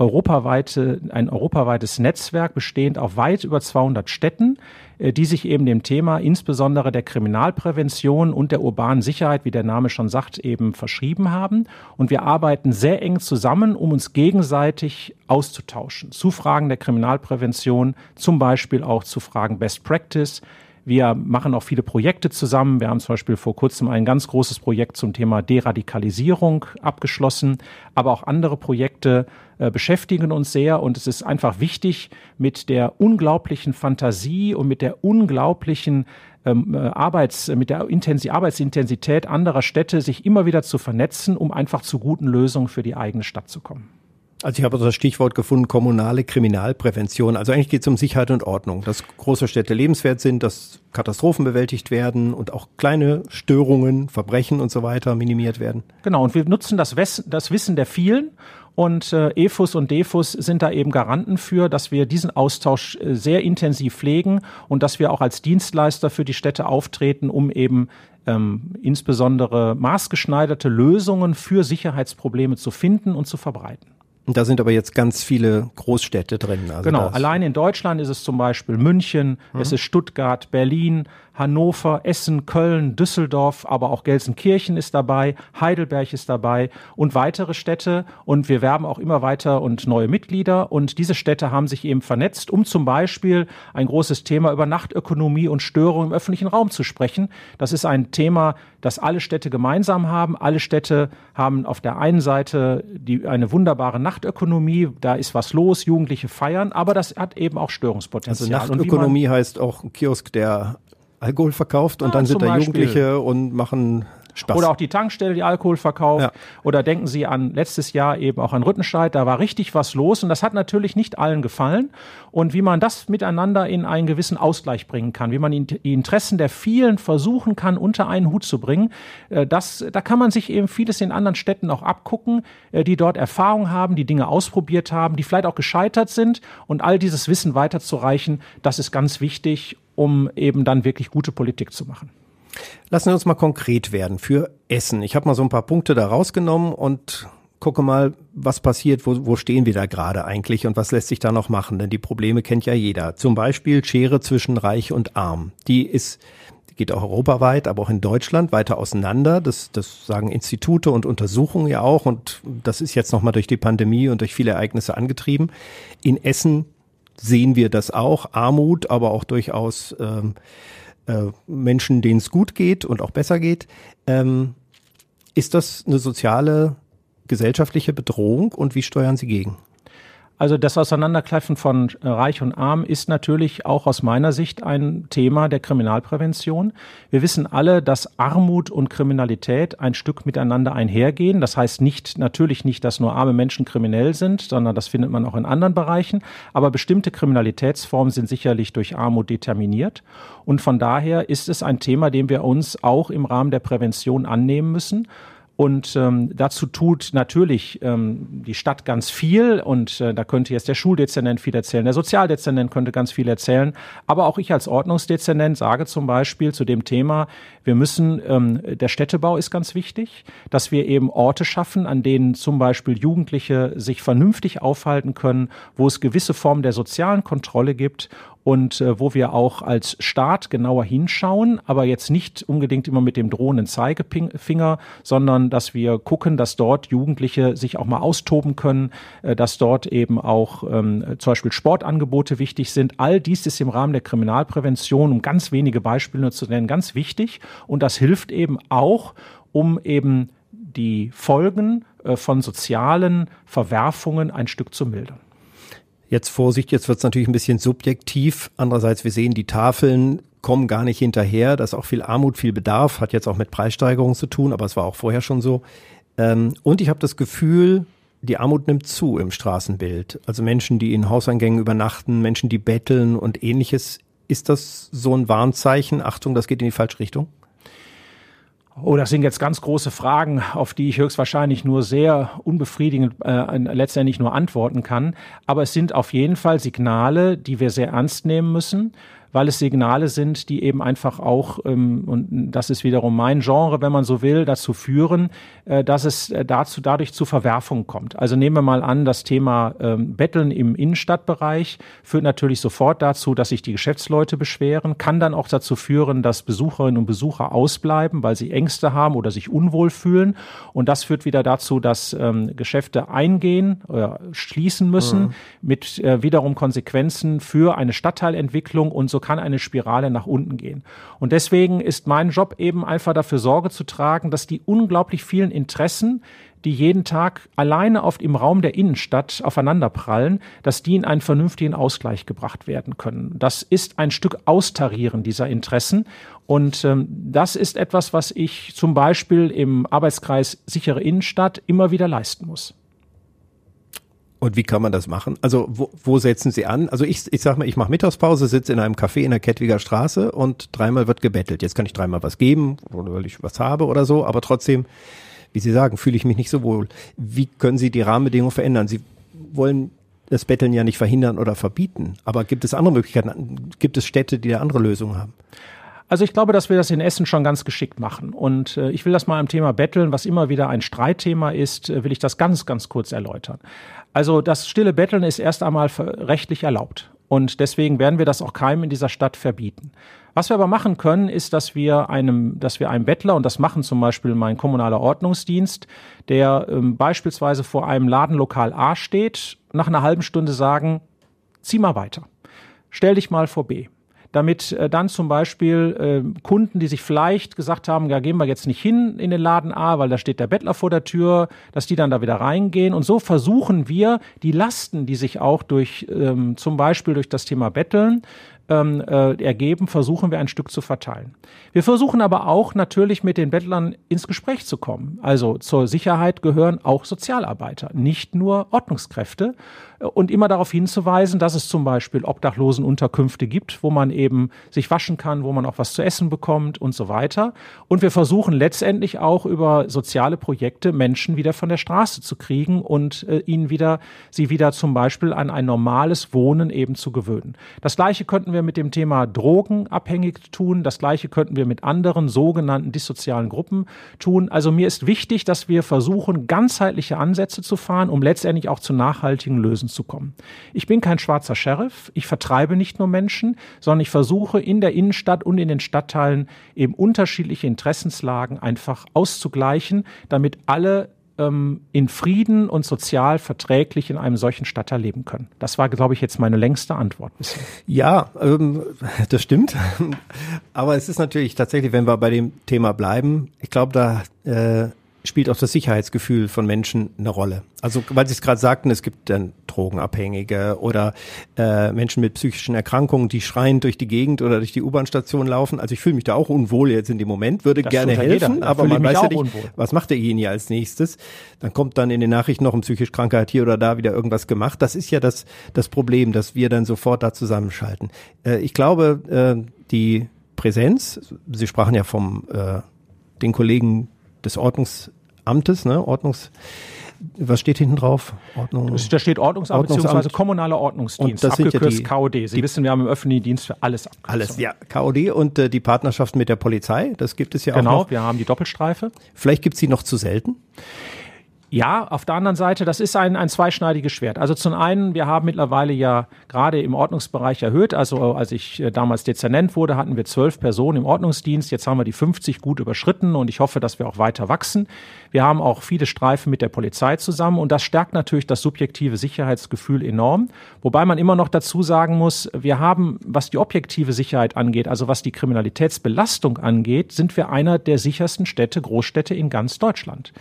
europaweite, ein europaweites Netzwerk bestehend auf weit über 200 Städten, äh, die sich eben dem Thema insbesondere der Kriminalprävention und der urbanen Sicherheit, wie der Name schon sagt, eben verschrieben haben. Und wir arbeiten sehr eng zusammen, um uns gegenseitig auszutauschen zu Fragen der Kriminalprävention, zum Beispiel auch zu Fragen Best Practice, wir machen auch viele Projekte zusammen. Wir haben zum Beispiel vor kurzem ein ganz großes Projekt zum Thema Deradikalisierung abgeschlossen. Aber auch andere Projekte äh, beschäftigen uns sehr. Und es ist einfach wichtig, mit der unglaublichen Fantasie und mit der unglaublichen ähm, äh, Arbeits, mit der Intensi Arbeitsintensität anderer Städte sich immer wieder zu vernetzen, um einfach zu guten Lösungen für die eigene Stadt zu kommen. Also ich habe das Stichwort gefunden, kommunale Kriminalprävention. Also eigentlich geht es um Sicherheit und Ordnung, dass große Städte lebenswert sind, dass Katastrophen bewältigt werden und auch kleine Störungen, Verbrechen und so weiter minimiert werden. Genau, und wir nutzen das, das Wissen der vielen und äh, EFUS und DEFUS sind da eben Garanten für, dass wir diesen Austausch äh, sehr intensiv pflegen und dass wir auch als Dienstleister für die Städte auftreten, um eben ähm, insbesondere maßgeschneiderte Lösungen für Sicherheitsprobleme zu finden und zu verbreiten. Und da sind aber jetzt ganz viele Großstädte drin. Also genau, allein in Deutschland ist es zum Beispiel München, mhm. es ist Stuttgart, Berlin, Hannover, Essen, Köln, Düsseldorf, aber auch Gelsenkirchen ist dabei, Heidelberg ist dabei und weitere Städte. Und wir werben auch immer weiter und neue Mitglieder. Und diese Städte haben sich eben vernetzt, um zum Beispiel ein großes Thema über Nachtökonomie und Störung im öffentlichen Raum zu sprechen. Das ist ein Thema, das alle Städte gemeinsam haben. Alle Städte haben auf der einen Seite die, eine wunderbare Nachtökonomie, da ist was los, Jugendliche feiern, aber das hat eben auch Störungspotenzial. Also Nachtökonomie heißt auch ein Kiosk, der Alkohol verkauft und ja, dann sind da Jugendliche und machen Spaß. Oder auch die Tankstelle, die Alkohol verkauft. Ja. Oder denken Sie an letztes Jahr eben auch an Rüttenscheid, da war richtig was los und das hat natürlich nicht allen gefallen. Und wie man das miteinander in einen gewissen Ausgleich bringen kann, wie man die Interessen der vielen versuchen kann, unter einen Hut zu bringen, äh, das, da kann man sich eben vieles in anderen Städten auch abgucken, äh, die dort Erfahrung haben, die Dinge ausprobiert haben, die vielleicht auch gescheitert sind und all dieses Wissen weiterzureichen, das ist ganz wichtig, um eben dann wirklich gute Politik zu machen. Lassen wir uns mal konkret werden für Essen. Ich habe mal so ein paar Punkte da rausgenommen und gucke mal, was passiert, wo, wo stehen wir da gerade eigentlich und was lässt sich da noch machen, denn die Probleme kennt ja jeder. Zum Beispiel Schere zwischen Reich und Arm. Die ist, geht auch europaweit, aber auch in Deutschland weiter auseinander. Das, das sagen Institute und Untersuchungen ja auch und das ist jetzt nochmal durch die Pandemie und durch viele Ereignisse angetrieben. In Essen sehen wir das auch, Armut, aber auch durchaus ähm, äh, Menschen, denen es gut geht und auch besser geht. Ähm, ist das eine soziale, gesellschaftliche Bedrohung und wie steuern Sie gegen? Also das Auseinanderkleffen von Reich und Arm ist natürlich auch aus meiner Sicht ein Thema der Kriminalprävention. Wir wissen alle, dass Armut und Kriminalität ein Stück miteinander einhergehen. Das heißt nicht, natürlich nicht, dass nur arme Menschen kriminell sind, sondern das findet man auch in anderen Bereichen. Aber bestimmte Kriminalitätsformen sind sicherlich durch Armut determiniert. Und von daher ist es ein Thema, dem wir uns auch im Rahmen der Prävention annehmen müssen. Und ähm, dazu tut natürlich ähm, die Stadt ganz viel und äh, da könnte jetzt der Schuldezernent viel erzählen, der Sozialdezernent könnte ganz viel erzählen. Aber auch ich als Ordnungsdezernent sage zum Beispiel zu dem Thema, wir müssen, ähm, der Städtebau ist ganz wichtig, dass wir eben Orte schaffen, an denen zum Beispiel Jugendliche sich vernünftig aufhalten können, wo es gewisse Formen der sozialen Kontrolle gibt und äh, wo wir auch als Staat genauer hinschauen, aber jetzt nicht unbedingt immer mit dem drohenden Zeigefinger, sondern dass wir gucken, dass dort Jugendliche sich auch mal austoben können, äh, dass dort eben auch ähm, zum Beispiel Sportangebote wichtig sind. All dies ist im Rahmen der Kriminalprävention, um ganz wenige Beispiele nur zu nennen, ganz wichtig und das hilft eben auch, um eben die Folgen äh, von sozialen Verwerfungen ein Stück zu mildern. Jetzt Vorsicht, jetzt wird es natürlich ein bisschen subjektiv. Andererseits, wir sehen, die Tafeln kommen gar nicht hinterher. Da ist auch viel Armut, viel Bedarf, hat jetzt auch mit Preissteigerungen zu tun, aber es war auch vorher schon so. Ähm, und ich habe das Gefühl, die Armut nimmt zu im Straßenbild. Also Menschen, die in Hauseingängen übernachten, Menschen, die betteln und ähnliches. Ist das so ein Warnzeichen? Achtung, das geht in die falsche Richtung? Oh, das sind jetzt ganz große Fragen, auf die ich höchstwahrscheinlich nur sehr unbefriedigend äh, letztendlich nur antworten kann. Aber es sind auf jeden Fall Signale, die wir sehr ernst nehmen müssen weil es Signale sind, die eben einfach auch, ähm, und das ist wiederum mein Genre, wenn man so will, dazu führen, äh, dass es äh, dazu dadurch zu Verwerfungen kommt. Also nehmen wir mal an, das Thema ähm, Betteln im Innenstadtbereich führt natürlich sofort dazu, dass sich die Geschäftsleute beschweren, kann dann auch dazu führen, dass Besucherinnen und Besucher ausbleiben, weil sie Ängste haben oder sich unwohl fühlen. Und das führt wieder dazu, dass ähm, Geschäfte eingehen oder schließen müssen, mhm. mit äh, wiederum Konsequenzen für eine Stadtteilentwicklung und so kann eine Spirale nach unten gehen. Und deswegen ist mein Job eben einfach dafür Sorge zu tragen, dass die unglaublich vielen Interessen, die jeden Tag alleine oft im Raum der Innenstadt aufeinanderprallen, dass die in einen vernünftigen Ausgleich gebracht werden können. Das ist ein Stück Austarieren dieser Interessen. Und ähm, das ist etwas, was ich zum Beispiel im Arbeitskreis sichere Innenstadt immer wieder leisten muss. Und wie kann man das machen? Also wo, wo setzen Sie an? Also ich, ich sag mal, ich mache Mittagspause, sitze in einem Café in der Kettwiger Straße und dreimal wird gebettelt. Jetzt kann ich dreimal was geben, weil ich was habe oder so, aber trotzdem, wie Sie sagen, fühle ich mich nicht so wohl. Wie können Sie die Rahmenbedingungen verändern? Sie wollen das Betteln ja nicht verhindern oder verbieten, aber gibt es andere Möglichkeiten? Gibt es Städte, die da andere Lösungen haben? Also ich glaube, dass wir das in Essen schon ganz geschickt machen. Und äh, ich will das mal am Thema Betteln, was immer wieder ein Streitthema ist, äh, will ich das ganz, ganz kurz erläutern. Also das stille Betteln ist erst einmal rechtlich erlaubt. Und deswegen werden wir das auch keinem in dieser Stadt verbieten. Was wir aber machen können, ist, dass wir einem, dass wir einem Bettler, und das machen zum Beispiel mein kommunaler Ordnungsdienst, der ähm, beispielsweise vor einem Ladenlokal A steht, nach einer halben Stunde sagen, zieh mal weiter. Stell dich mal vor B damit äh, dann zum Beispiel äh, Kunden, die sich vielleicht gesagt haben, ja, gehen wir jetzt nicht hin in den Laden A, weil da steht der Bettler vor der Tür, dass die dann da wieder reingehen. Und so versuchen wir, die Lasten, die sich auch durch ähm, zum Beispiel durch das Thema Betteln ähm, äh, ergeben, versuchen wir ein Stück zu verteilen. Wir versuchen aber auch natürlich mit den Bettlern ins Gespräch zu kommen. Also zur Sicherheit gehören auch Sozialarbeiter, nicht nur Ordnungskräfte und immer darauf hinzuweisen, dass es zum Beispiel Obdachlosenunterkünfte gibt, wo man eben sich waschen kann, wo man auch was zu essen bekommt und so weiter. Und wir versuchen letztendlich auch über soziale Projekte Menschen wieder von der Straße zu kriegen und äh, ihnen wieder, sie wieder zum Beispiel an ein normales Wohnen eben zu gewöhnen. Das Gleiche könnten wir mit dem Thema Drogen abhängig tun. Das Gleiche könnten wir mit anderen sogenannten dissozialen Gruppen tun. Also mir ist wichtig, dass wir versuchen, ganzheitliche Ansätze zu fahren, um letztendlich auch zu nachhaltigen Lösungen zu kommen. Ich bin kein schwarzer Sheriff. Ich vertreibe nicht nur Menschen, sondern ich versuche in der Innenstadt und in den Stadtteilen eben unterschiedliche Interessenslagen einfach auszugleichen, damit alle ähm, in Frieden und sozial verträglich in einem solchen Stadtteil leben können. Das war, glaube ich, jetzt meine längste Antwort bisher. Ja, ähm, das stimmt. Aber es ist natürlich tatsächlich, wenn wir bei dem Thema bleiben, ich glaube, da äh, spielt auch das Sicherheitsgefühl von Menschen eine Rolle. Also weil Sie es gerade sagten, es gibt dann Drogenabhängige oder äh, Menschen mit psychischen Erkrankungen, die schreiend durch die Gegend oder durch die U-Bahn-Station laufen. Also ich fühle mich da auch unwohl jetzt in dem Moment, würde das gerne helfen, aber man weiß ja nicht, unwohl. was macht derjenige als nächstes. Dann kommt dann in den Nachrichten noch ein psychisch Kranker hat hier oder da wieder irgendwas gemacht. Das ist ja das, das Problem, dass wir dann sofort da zusammenschalten. Äh, ich glaube, äh, die Präsenz, Sie sprachen ja vom äh, den Kollegen des Ordnungsamtes, ne? Ordnungs was steht hinten drauf? Ordnung. Da steht Ordnungsamt, Ordnungsamt. beziehungsweise kommunaler Ordnungsdienst, und das abgekürzt sind ja die, KOD. Sie die, wissen, wir haben im öffentlichen Dienst für alles abgekürzt. Alles, ja. KOD und äh, die Partnerschaft mit der Polizei, das gibt es ja genau, auch noch. Genau, wir haben die Doppelstreife. Vielleicht gibt es sie noch zu selten? Ja, auf der anderen Seite, das ist ein, ein zweischneidiges Schwert. Also zum einen, wir haben mittlerweile ja gerade im Ordnungsbereich erhöht. Also als ich äh, damals Dezernent wurde, hatten wir zwölf Personen im Ordnungsdienst. Jetzt haben wir die 50 gut überschritten und ich hoffe, dass wir auch weiter wachsen. Wir haben auch viele Streifen mit der Polizei zusammen und das stärkt natürlich das subjektive Sicherheitsgefühl enorm. Wobei man immer noch dazu sagen muss, wir haben, was die objektive Sicherheit angeht, also was die Kriminalitätsbelastung angeht, sind wir einer der sichersten Städte, Großstädte in ganz Deutschland.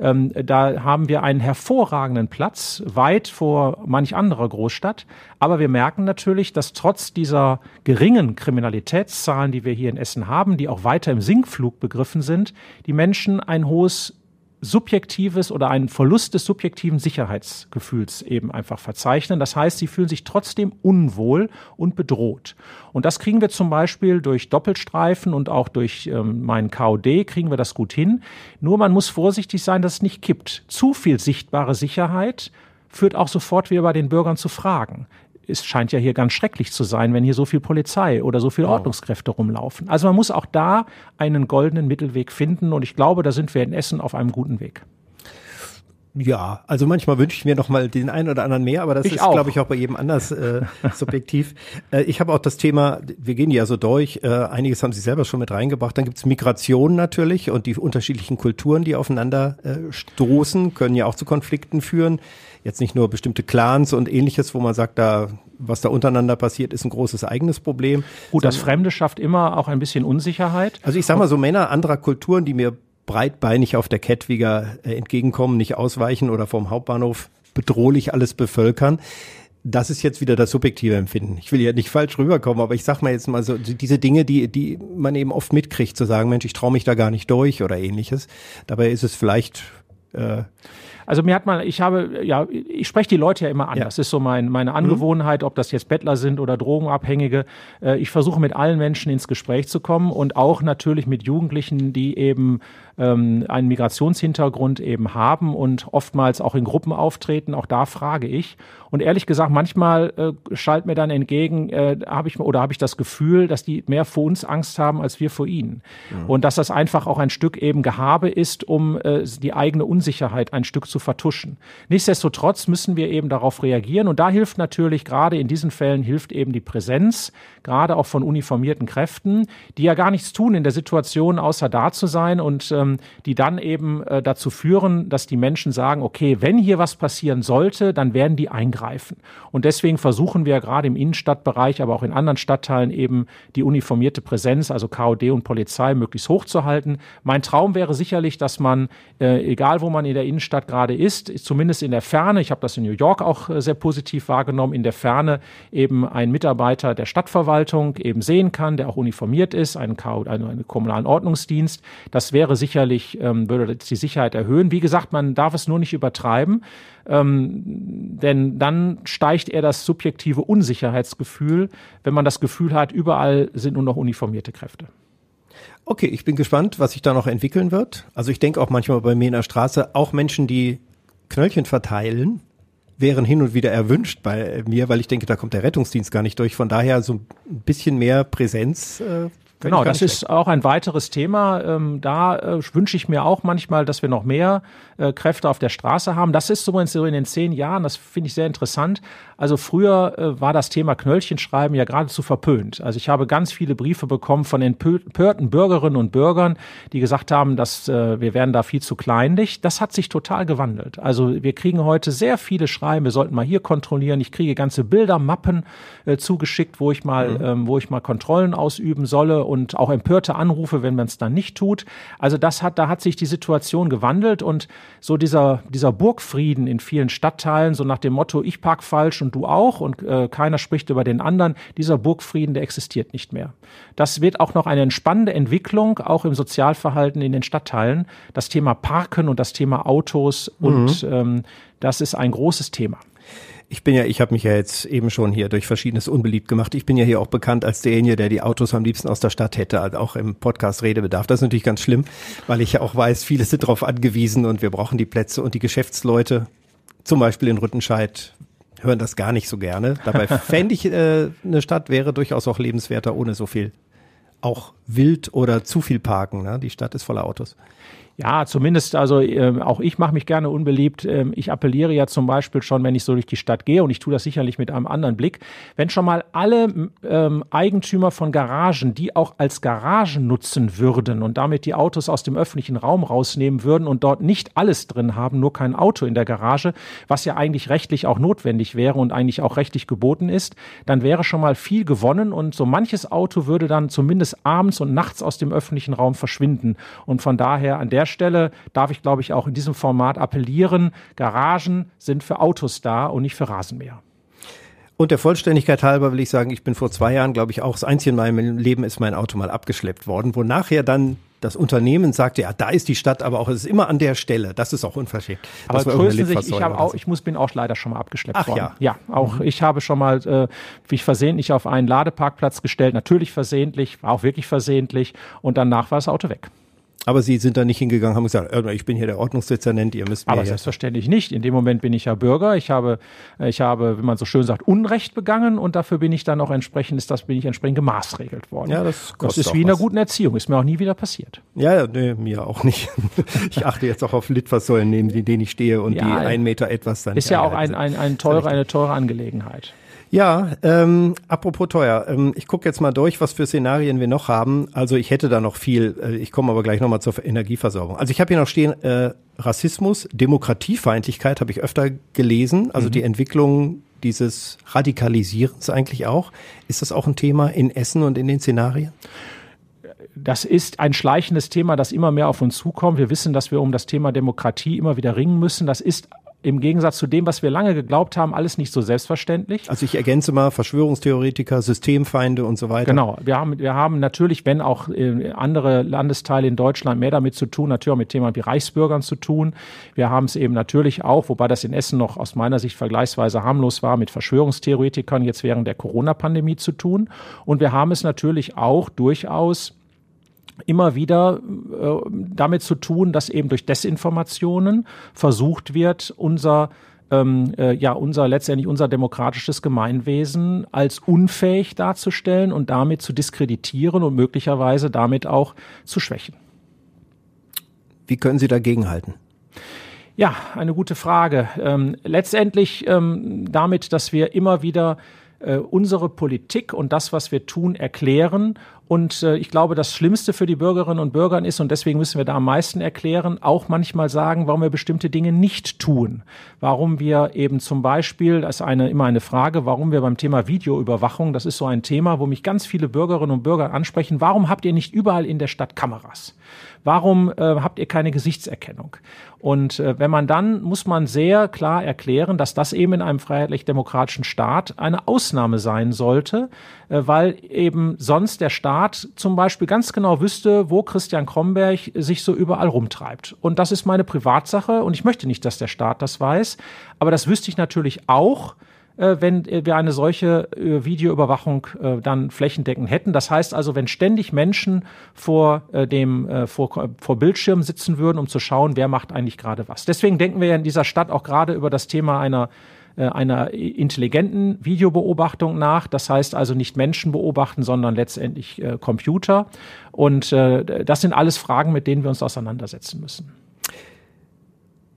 Ähm, da haben wir einen hervorragenden Platz, weit vor manch anderer Großstadt. Aber wir merken natürlich, dass trotz dieser geringen Kriminalitätszahlen, die wir hier in Essen haben, die auch weiter im Sinkflug begriffen sind, die Menschen ein hohes subjektives oder einen Verlust des subjektiven Sicherheitsgefühls eben einfach verzeichnen. Das heißt, sie fühlen sich trotzdem unwohl und bedroht. Und das kriegen wir zum Beispiel durch Doppelstreifen und auch durch ähm, meinen KOD kriegen wir das gut hin. Nur man muss vorsichtig sein, dass es nicht kippt. Zu viel sichtbare Sicherheit führt auch sofort wieder bei den Bürgern zu Fragen es scheint ja hier ganz schrecklich zu sein, wenn hier so viel Polizei oder so viele wow. Ordnungskräfte rumlaufen. Also man muss auch da einen goldenen Mittelweg finden und ich glaube, da sind wir in Essen auf einem guten Weg. Ja, also manchmal wünsche ich mir noch mal den einen oder anderen mehr, aber das ich ist, glaube ich, auch bei jedem anders äh, subjektiv. Äh, ich habe auch das Thema, wir gehen ja so durch, äh, einiges haben Sie selber schon mit reingebracht. Dann gibt's Migration natürlich und die unterschiedlichen Kulturen, die aufeinander äh, stoßen, können ja auch zu Konflikten führen jetzt nicht nur bestimmte Clans und ähnliches, wo man sagt, da, was da untereinander passiert, ist ein großes eigenes Problem. Gut, das Fremde schafft immer auch ein bisschen Unsicherheit. Also ich sag mal so Männer anderer Kulturen, die mir breitbeinig auf der Kettwiger äh, entgegenkommen, nicht ausweichen oder vom Hauptbahnhof bedrohlich alles bevölkern. Das ist jetzt wieder das subjektive Empfinden. Ich will ja nicht falsch rüberkommen, aber ich sag mal jetzt mal so, diese Dinge, die, die man eben oft mitkriegt, zu sagen, Mensch, ich traue mich da gar nicht durch oder ähnliches. Dabei ist es vielleicht äh, also mir hat mal, ich habe, ja, ich spreche die Leute ja immer an. Ja. Das ist so mein, meine Angewohnheit, ob das jetzt Bettler sind oder Drogenabhängige. Äh, ich versuche mit allen Menschen ins Gespräch zu kommen und auch natürlich mit Jugendlichen, die eben ähm, einen Migrationshintergrund eben haben und oftmals auch in Gruppen auftreten. Auch da frage ich. Und ehrlich gesagt, manchmal äh, schallt mir dann entgegen, äh, habe ich oder habe ich das Gefühl, dass die mehr vor uns Angst haben als wir vor ihnen. Mhm. Und dass das einfach auch ein Stück eben Gehabe ist, um äh, die eigene Unsicherheit ein Stück zu vertuschen. Nichtsdestotrotz müssen wir eben darauf reagieren. Und da hilft natürlich gerade in diesen Fällen hilft eben die Präsenz, gerade auch von uniformierten Kräften, die ja gar nichts tun in der Situation, außer da zu sein und ähm, die dann eben äh, dazu führen, dass die Menschen sagen, okay, wenn hier was passieren sollte, dann werden die eingreifen. Und deswegen versuchen wir gerade im Innenstadtbereich, aber auch in anderen Stadtteilen eben die uniformierte Präsenz, also KOD und Polizei, möglichst hoch zu halten. Mein Traum wäre sicherlich, dass man, äh, egal wo man in der Innenstadt gerade ist, zumindest in der Ferne, ich habe das in New York auch äh, sehr positiv wahrgenommen, in der Ferne eben ein Mitarbeiter der Stadtverwaltung eben sehen kann, der auch uniformiert ist, einen, einen kommunalen Ordnungsdienst. Das wäre sicherlich, ähm, würde die Sicherheit erhöhen. Wie gesagt, man darf es nur nicht übertreiben, ähm, denn dann steigt eher das subjektive Unsicherheitsgefühl, wenn man das Gefühl hat, überall sind nur noch uniformierte Kräfte. Okay, ich bin gespannt, was sich da noch entwickeln wird. Also ich denke auch manchmal bei mir in der Straße, auch Menschen, die Knöllchen verteilen, wären hin und wieder erwünscht bei mir, weil ich denke, da kommt der Rettungsdienst gar nicht durch. Von daher so ein bisschen mehr Präsenz äh, Genau, das ist auch ein weiteres Thema. Ähm, da äh, wünsche ich mir auch manchmal, dass wir noch mehr äh, Kräfte auf der Straße haben. Das ist so in den zehn Jahren, das finde ich sehr interessant. Also früher äh, war das Thema Knöllchenschreiben ja geradezu verpönt. Also ich habe ganz viele Briefe bekommen von empörten Bürgerinnen und Bürgern, die gesagt haben, dass äh, wir werden da viel zu kleinlich. Das hat sich total gewandelt. Also wir kriegen heute sehr viele Schreiben, wir sollten mal hier kontrollieren. Ich kriege ganze Bildermappen äh, zugeschickt, wo ich mal, mhm. ähm, wo ich mal Kontrollen ausüben solle und auch empörte Anrufe, wenn man es dann nicht tut. Also das hat, da hat sich die Situation gewandelt und so dieser, dieser Burgfrieden in vielen Stadtteilen, so nach dem Motto, ich park falsch und du auch und äh, keiner spricht über den anderen, dieser Burgfrieden, der existiert nicht mehr. Das wird auch noch eine spannende Entwicklung, auch im Sozialverhalten in den Stadtteilen. Das Thema Parken und das Thema Autos und mhm. ähm, das ist ein großes Thema. Ich bin ja, ich habe mich ja jetzt eben schon hier durch verschiedenes unbeliebt gemacht. Ich bin ja hier auch bekannt als derjenige, der die Autos am liebsten aus der Stadt hätte, also auch im Podcast Redebedarf. Das ist natürlich ganz schlimm, weil ich ja auch weiß, viele sind darauf angewiesen und wir brauchen die Plätze und die Geschäftsleute, zum Beispiel in Rüttenscheid, hören das gar nicht so gerne. Dabei fände ich, äh, eine Stadt wäre durchaus auch lebenswerter ohne so viel auch wild oder zu viel parken. Ne? Die Stadt ist voller Autos. Ja, zumindest, also äh, auch ich mache mich gerne unbeliebt. Ähm, ich appelliere ja zum Beispiel schon, wenn ich so durch die Stadt gehe, und ich tue das sicherlich mit einem anderen Blick, wenn schon mal alle ähm, Eigentümer von Garagen, die auch als Garagen nutzen würden und damit die Autos aus dem öffentlichen Raum rausnehmen würden und dort nicht alles drin haben, nur kein Auto in der Garage, was ja eigentlich rechtlich auch notwendig wäre und eigentlich auch rechtlich geboten ist, dann wäre schon mal viel gewonnen und so manches Auto würde dann zumindest abends und nachts aus dem öffentlichen Raum verschwinden. Und von daher an der Stelle darf ich, glaube ich, auch in diesem Format appellieren, Garagen sind für Autos da und nicht für Rasenmäher. Und der Vollständigkeit halber will ich sagen, ich bin vor zwei Jahren, glaube ich, auch das einzige in meinem Leben ist mein Auto mal abgeschleppt worden, wo nachher dann das Unternehmen sagte, ja, da ist die Stadt, aber auch es ist immer an der Stelle. Das ist auch unverschämt. Aber trösten sich, ich habe auch, ich muss, bin auch leider schon mal abgeschleppt Ach, worden. Ja, ja, auch mhm. ich habe schon mal äh, mich versehentlich auf einen Ladeparkplatz gestellt, natürlich versehentlich, war auch wirklich versehentlich und danach war das Auto weg. Aber Sie sind da nicht hingegangen, haben gesagt, ich bin hier der Ordnungsdezernent, ihr müsst mir Aber selbstverständlich nicht. In dem Moment bin ich ja Bürger. Ich habe, ich habe, wie man so schön sagt, Unrecht begangen und dafür bin ich dann auch entsprechend, ist das bin ich entsprechend gemaßregelt worden. Ja, das, das ist wie in einer guten Erziehung. Ist mir auch nie wieder passiert. Ja, nee, mir auch nicht. Ich achte jetzt auch auf Litfaßsäulen, neben denen ich stehe und ja, die ein Meter etwas dann. Ist ja auch ein, ein, ein teure, eine teure Angelegenheit. Ja, ähm, apropos teuer. Ähm, ich gucke jetzt mal durch, was für Szenarien wir noch haben. Also ich hätte da noch viel. Äh, ich komme aber gleich nochmal zur Energieversorgung. Also ich habe hier noch stehen äh, Rassismus, Demokratiefeindlichkeit habe ich öfter gelesen. Also mhm. die Entwicklung dieses Radikalisierens eigentlich auch. Ist das auch ein Thema in Essen und in den Szenarien? das ist ein schleichendes Thema, das immer mehr auf uns zukommt. Wir wissen, dass wir um das Thema Demokratie immer wieder ringen müssen. Das ist im Gegensatz zu dem, was wir lange geglaubt haben, alles nicht so selbstverständlich. Also ich ergänze mal Verschwörungstheoretiker, Systemfeinde und so weiter. Genau. Wir haben, wir haben natürlich, wenn auch äh, andere Landesteile in Deutschland mehr damit zu tun, natürlich auch mit Themen wie Reichsbürgern zu tun. Wir haben es eben natürlich auch, wobei das in Essen noch aus meiner Sicht vergleichsweise harmlos war, mit Verschwörungstheoretikern jetzt während der Corona-Pandemie zu tun. Und wir haben es natürlich auch durchaus immer wieder äh, damit zu tun, dass eben durch Desinformationen versucht wird, unser ähm, äh, ja unser letztendlich unser demokratisches Gemeinwesen als unfähig darzustellen und damit zu diskreditieren und möglicherweise damit auch zu schwächen. Wie können Sie dagegenhalten? Ja, eine gute Frage. Ähm, letztendlich ähm, damit, dass wir immer wieder äh, unsere Politik und das, was wir tun, erklären. Und äh, ich glaube, das Schlimmste für die Bürgerinnen und Bürger ist, und deswegen müssen wir da am meisten erklären, auch manchmal sagen, warum wir bestimmte Dinge nicht tun. Warum wir eben zum Beispiel, das ist eine, immer eine Frage, warum wir beim Thema Videoüberwachung, das ist so ein Thema, wo mich ganz viele Bürgerinnen und Bürger ansprechen, warum habt ihr nicht überall in der Stadt Kameras? Warum äh, habt ihr keine Gesichtserkennung? Und äh, wenn man dann, muss man sehr klar erklären, dass das eben in einem freiheitlich-demokratischen Staat eine Ausnahme sein sollte, äh, weil eben sonst der Staat zum Beispiel ganz genau wüsste, wo Christian Kromberg sich so überall rumtreibt. Und das ist meine Privatsache und ich möchte nicht, dass der Staat das weiß. Aber das wüsste ich natürlich auch, wenn wir eine solche äh, Videoüberwachung äh, dann flächendeckend hätten. Das heißt also, wenn ständig Menschen vor dem vor, vor Bildschirm sitzen würden, um zu schauen, wer macht eigentlich gerade was. Deswegen denken wir ja in dieser Stadt auch gerade über das Thema einer einer intelligenten Videobeobachtung nach. Das heißt also nicht Menschen beobachten, sondern letztendlich äh, Computer. Und äh, das sind alles Fragen, mit denen wir uns auseinandersetzen müssen.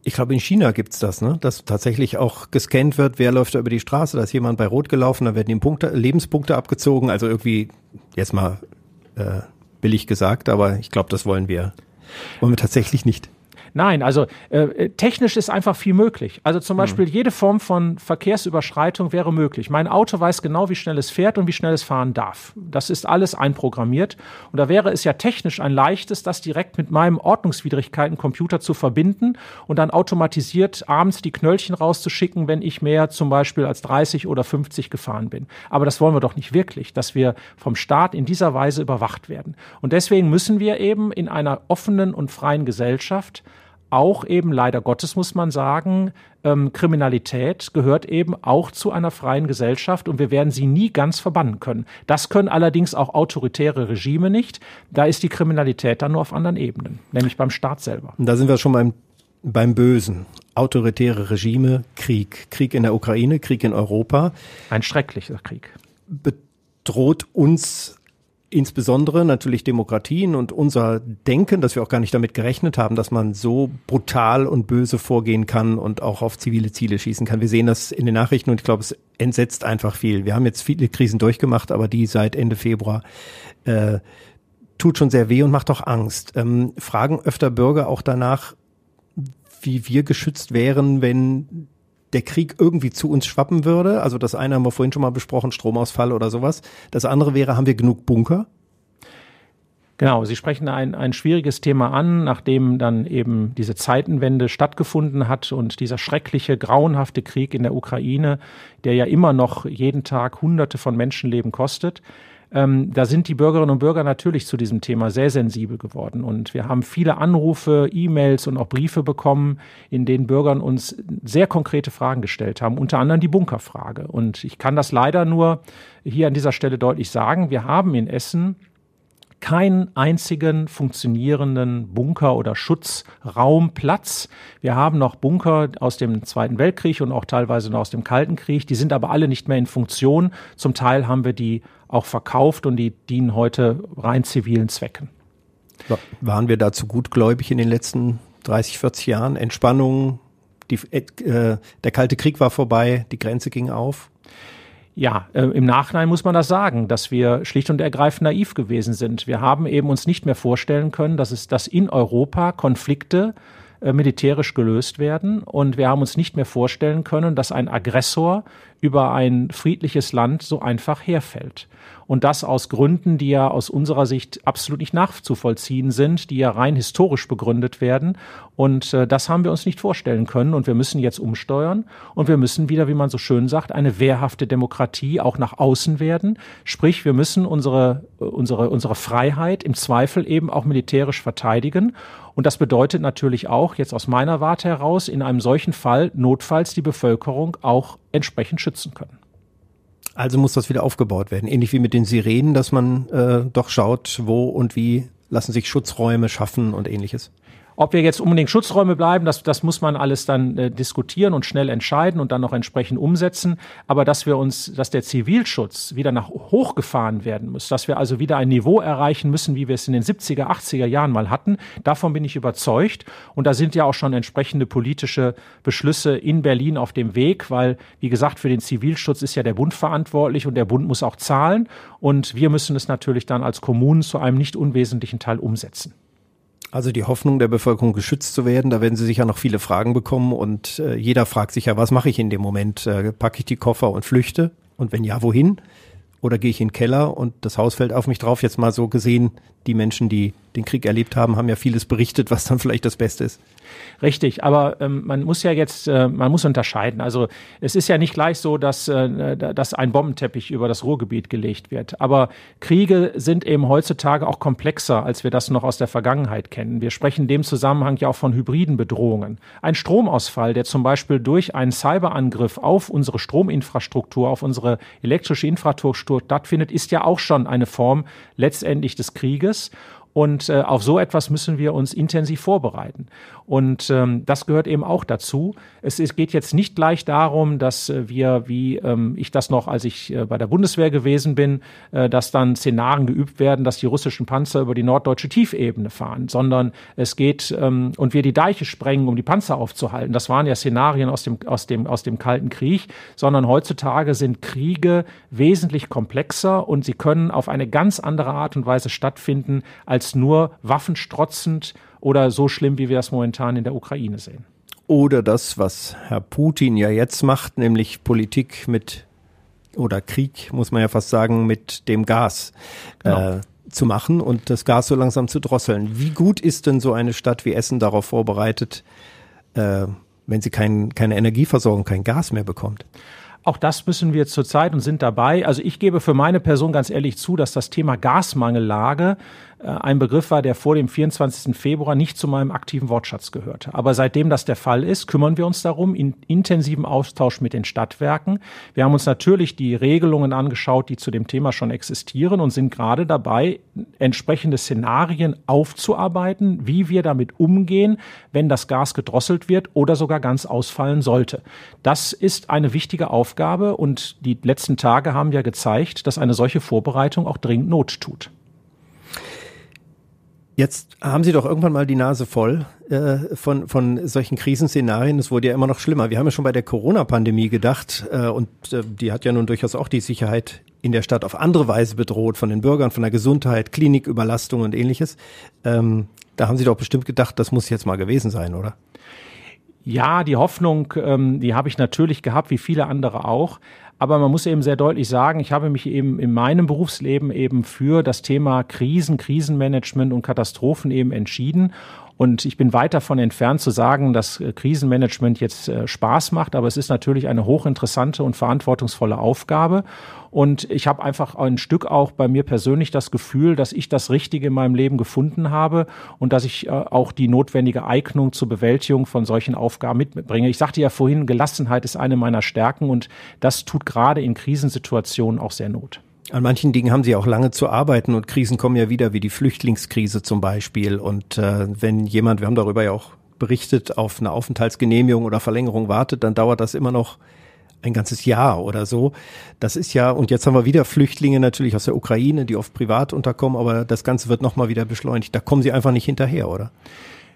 Ich glaube, in China gibt's das, ne? dass tatsächlich auch gescannt wird, wer läuft da über die Straße, da ist jemand bei Rot gelaufen, da werden ihm Punkte, Lebenspunkte abgezogen. Also irgendwie, jetzt mal äh, billig gesagt, aber ich glaube, das wollen wir, wollen wir tatsächlich nicht. Nein, also äh, technisch ist einfach viel möglich. Also zum Beispiel jede Form von Verkehrsüberschreitung wäre möglich. Mein Auto weiß genau, wie schnell es fährt und wie schnell es fahren darf. Das ist alles einprogrammiert. Und da wäre es ja technisch ein leichtes, das direkt mit meinem Ordnungswidrigkeiten-Computer zu verbinden und dann automatisiert abends die Knöllchen rauszuschicken, wenn ich mehr zum Beispiel als 30 oder 50 gefahren bin. Aber das wollen wir doch nicht wirklich, dass wir vom Staat in dieser Weise überwacht werden. Und deswegen müssen wir eben in einer offenen und freien Gesellschaft auch eben leider Gottes muss man sagen, ähm, Kriminalität gehört eben auch zu einer freien Gesellschaft und wir werden sie nie ganz verbannen können. Das können allerdings auch autoritäre Regime nicht. Da ist die Kriminalität dann nur auf anderen Ebenen, nämlich beim Staat selber. Da sind wir schon beim, beim Bösen. Autoritäre Regime, Krieg. Krieg in der Ukraine, Krieg in Europa. Ein schrecklicher Krieg. Bedroht uns insbesondere natürlich Demokratien und unser Denken, dass wir auch gar nicht damit gerechnet haben, dass man so brutal und böse vorgehen kann und auch auf zivile Ziele schießen kann. Wir sehen das in den Nachrichten und ich glaube, es entsetzt einfach viel. Wir haben jetzt viele Krisen durchgemacht, aber die seit Ende Februar äh, tut schon sehr weh und macht auch Angst. Ähm, fragen öfter Bürger auch danach, wie wir geschützt wären, wenn der Krieg irgendwie zu uns schwappen würde. Also das eine haben wir vorhin schon mal besprochen, Stromausfall oder sowas. Das andere wäre, haben wir genug Bunker? Genau, Sie sprechen ein, ein schwieriges Thema an, nachdem dann eben diese Zeitenwende stattgefunden hat und dieser schreckliche, grauenhafte Krieg in der Ukraine, der ja immer noch jeden Tag Hunderte von Menschenleben kostet. Ähm, da sind die Bürgerinnen und Bürger natürlich zu diesem Thema sehr sensibel geworden. Und wir haben viele Anrufe, E-Mails und auch Briefe bekommen, in denen Bürgern uns sehr konkrete Fragen gestellt haben, unter anderem die Bunkerfrage. Und ich kann das leider nur hier an dieser Stelle deutlich sagen. Wir haben in Essen keinen einzigen funktionierenden Bunker oder Schutzraumplatz. Wir haben noch Bunker aus dem Zweiten Weltkrieg und auch teilweise noch aus dem Kalten Krieg. Die sind aber alle nicht mehr in Funktion. Zum Teil haben wir die auch verkauft und die dienen heute rein zivilen Zwecken. Waren wir dazu gutgläubig in den letzten 30, 40 Jahren? Entspannung, die, äh, der Kalte Krieg war vorbei, die Grenze ging auf? Ja, äh, im Nachhinein muss man das sagen, dass wir schlicht und ergreifend naiv gewesen sind. Wir haben eben uns nicht mehr vorstellen können, dass es, dass in Europa Konflikte äh, militärisch gelöst werden. Und wir haben uns nicht mehr vorstellen können, dass ein Aggressor über ein friedliches Land so einfach herfällt. Und das aus Gründen, die ja aus unserer Sicht absolut nicht nachzuvollziehen sind, die ja rein historisch begründet werden. Und äh, das haben wir uns nicht vorstellen können. Und wir müssen jetzt umsteuern. Und wir müssen wieder, wie man so schön sagt, eine wehrhafte Demokratie auch nach außen werden. Sprich, wir müssen unsere, äh, unsere, unsere Freiheit im Zweifel eben auch militärisch verteidigen. Und das bedeutet natürlich auch, jetzt aus meiner Warte heraus, in einem solchen Fall notfalls die Bevölkerung auch entsprechend schützen können. Also muss das wieder aufgebaut werden, ähnlich wie mit den Sirenen, dass man äh, doch schaut, wo und wie lassen sich Schutzräume schaffen und ähnliches. Ob wir jetzt unbedingt Schutzräume bleiben, das, das muss man alles dann äh, diskutieren und schnell entscheiden und dann noch entsprechend umsetzen. Aber dass wir uns, dass der Zivilschutz wieder nach hochgefahren werden muss, dass wir also wieder ein Niveau erreichen müssen, wie wir es in den 70er, 80er Jahren mal hatten, davon bin ich überzeugt. Und da sind ja auch schon entsprechende politische Beschlüsse in Berlin auf dem Weg, weil, wie gesagt, für den Zivilschutz ist ja der Bund verantwortlich und der Bund muss auch zahlen. Und wir müssen es natürlich dann als Kommunen zu einem nicht unwesentlichen Teil umsetzen. Also die Hoffnung der Bevölkerung geschützt zu werden, da werden Sie sicher noch viele Fragen bekommen und äh, jeder fragt sich ja, was mache ich in dem Moment? Äh, packe ich die Koffer und flüchte? Und wenn ja, wohin? Oder gehe ich in den Keller und das Haus fällt auf mich drauf? Jetzt mal so gesehen, die Menschen, die den Krieg erlebt haben, haben ja vieles berichtet, was dann vielleicht das Beste ist. Richtig, aber ähm, man muss ja jetzt, äh, man muss unterscheiden. Also es ist ja nicht gleich so, dass, äh, dass ein Bombenteppich über das Ruhrgebiet gelegt wird. Aber Kriege sind eben heutzutage auch komplexer, als wir das noch aus der Vergangenheit kennen. Wir sprechen in dem Zusammenhang ja auch von hybriden Bedrohungen. Ein Stromausfall, der zum Beispiel durch einen Cyberangriff auf unsere Strominfrastruktur, auf unsere elektrische Infrastruktur stattfindet, ist ja auch schon eine Form letztendlich des Krieges. Und äh, auf so etwas müssen wir uns intensiv vorbereiten. Und ähm, das gehört eben auch dazu. Es, es geht jetzt nicht gleich darum, dass äh, wir, wie ähm, ich das noch, als ich äh, bei der Bundeswehr gewesen bin, äh, dass dann Szenarien geübt werden, dass die russischen Panzer über die norddeutsche Tiefebene fahren, sondern es geht ähm, und wir die Deiche sprengen, um die Panzer aufzuhalten. Das waren ja Szenarien aus dem, aus dem, aus dem Kalten Krieg, sondern heutzutage sind Kriege wesentlich komplexer und sie können auf eine ganz andere Art und Weise stattfinden, als nur waffenstrotzend oder so schlimm, wie wir das momentan in der Ukraine sehen. Oder das, was Herr Putin ja jetzt macht, nämlich Politik mit oder Krieg, muss man ja fast sagen, mit dem Gas genau. äh, zu machen und das Gas so langsam zu drosseln. Wie gut ist denn so eine Stadt wie Essen darauf vorbereitet, äh, wenn sie kein, keine Energieversorgung, kein Gas mehr bekommt? Auch das müssen wir zurzeit und sind dabei. Also ich gebe für meine Person ganz ehrlich zu, dass das Thema Gasmangellage ein Begriff war, der vor dem 24. Februar nicht zu meinem aktiven Wortschatz gehörte. Aber seitdem das der Fall ist, kümmern wir uns darum, in intensiven Austausch mit den Stadtwerken. Wir haben uns natürlich die Regelungen angeschaut, die zu dem Thema schon existieren und sind gerade dabei, entsprechende Szenarien aufzuarbeiten, wie wir damit umgehen, wenn das Gas gedrosselt wird oder sogar ganz ausfallen sollte. Das ist eine wichtige Aufgabe und die letzten Tage haben ja gezeigt, dass eine solche Vorbereitung auch dringend Not tut. Jetzt haben Sie doch irgendwann mal die Nase voll äh, von, von solchen Krisenszenarien. Es wurde ja immer noch schlimmer. Wir haben ja schon bei der Corona-Pandemie gedacht äh, und äh, die hat ja nun durchaus auch die Sicherheit in der Stadt auf andere Weise bedroht, von den Bürgern, von der Gesundheit, Kliniküberlastung und ähnliches. Ähm, da haben Sie doch bestimmt gedacht, das muss jetzt mal gewesen sein, oder? Ja, die Hoffnung, ähm, die habe ich natürlich gehabt, wie viele andere auch. Aber man muss eben sehr deutlich sagen, ich habe mich eben in meinem Berufsleben eben für das Thema Krisen, Krisenmanagement und Katastrophen eben entschieden. Und ich bin weit davon entfernt zu sagen, dass äh, Krisenmanagement jetzt äh, Spaß macht, aber es ist natürlich eine hochinteressante und verantwortungsvolle Aufgabe. Und ich habe einfach ein Stück auch bei mir persönlich das Gefühl, dass ich das Richtige in meinem Leben gefunden habe und dass ich äh, auch die notwendige Eignung zur Bewältigung von solchen Aufgaben mitbringe. Ich sagte ja vorhin, Gelassenheit ist eine meiner Stärken und das tut gerade in Krisensituationen auch sehr Not. An manchen Dingen haben sie auch lange zu arbeiten und Krisen kommen ja wieder, wie die Flüchtlingskrise zum Beispiel. Und äh, wenn jemand, wir haben darüber ja auch berichtet, auf eine Aufenthaltsgenehmigung oder Verlängerung wartet, dann dauert das immer noch ein ganzes Jahr oder so. Das ist ja, und jetzt haben wir wieder Flüchtlinge natürlich aus der Ukraine, die oft privat unterkommen, aber das Ganze wird nochmal wieder beschleunigt. Da kommen sie einfach nicht hinterher, oder?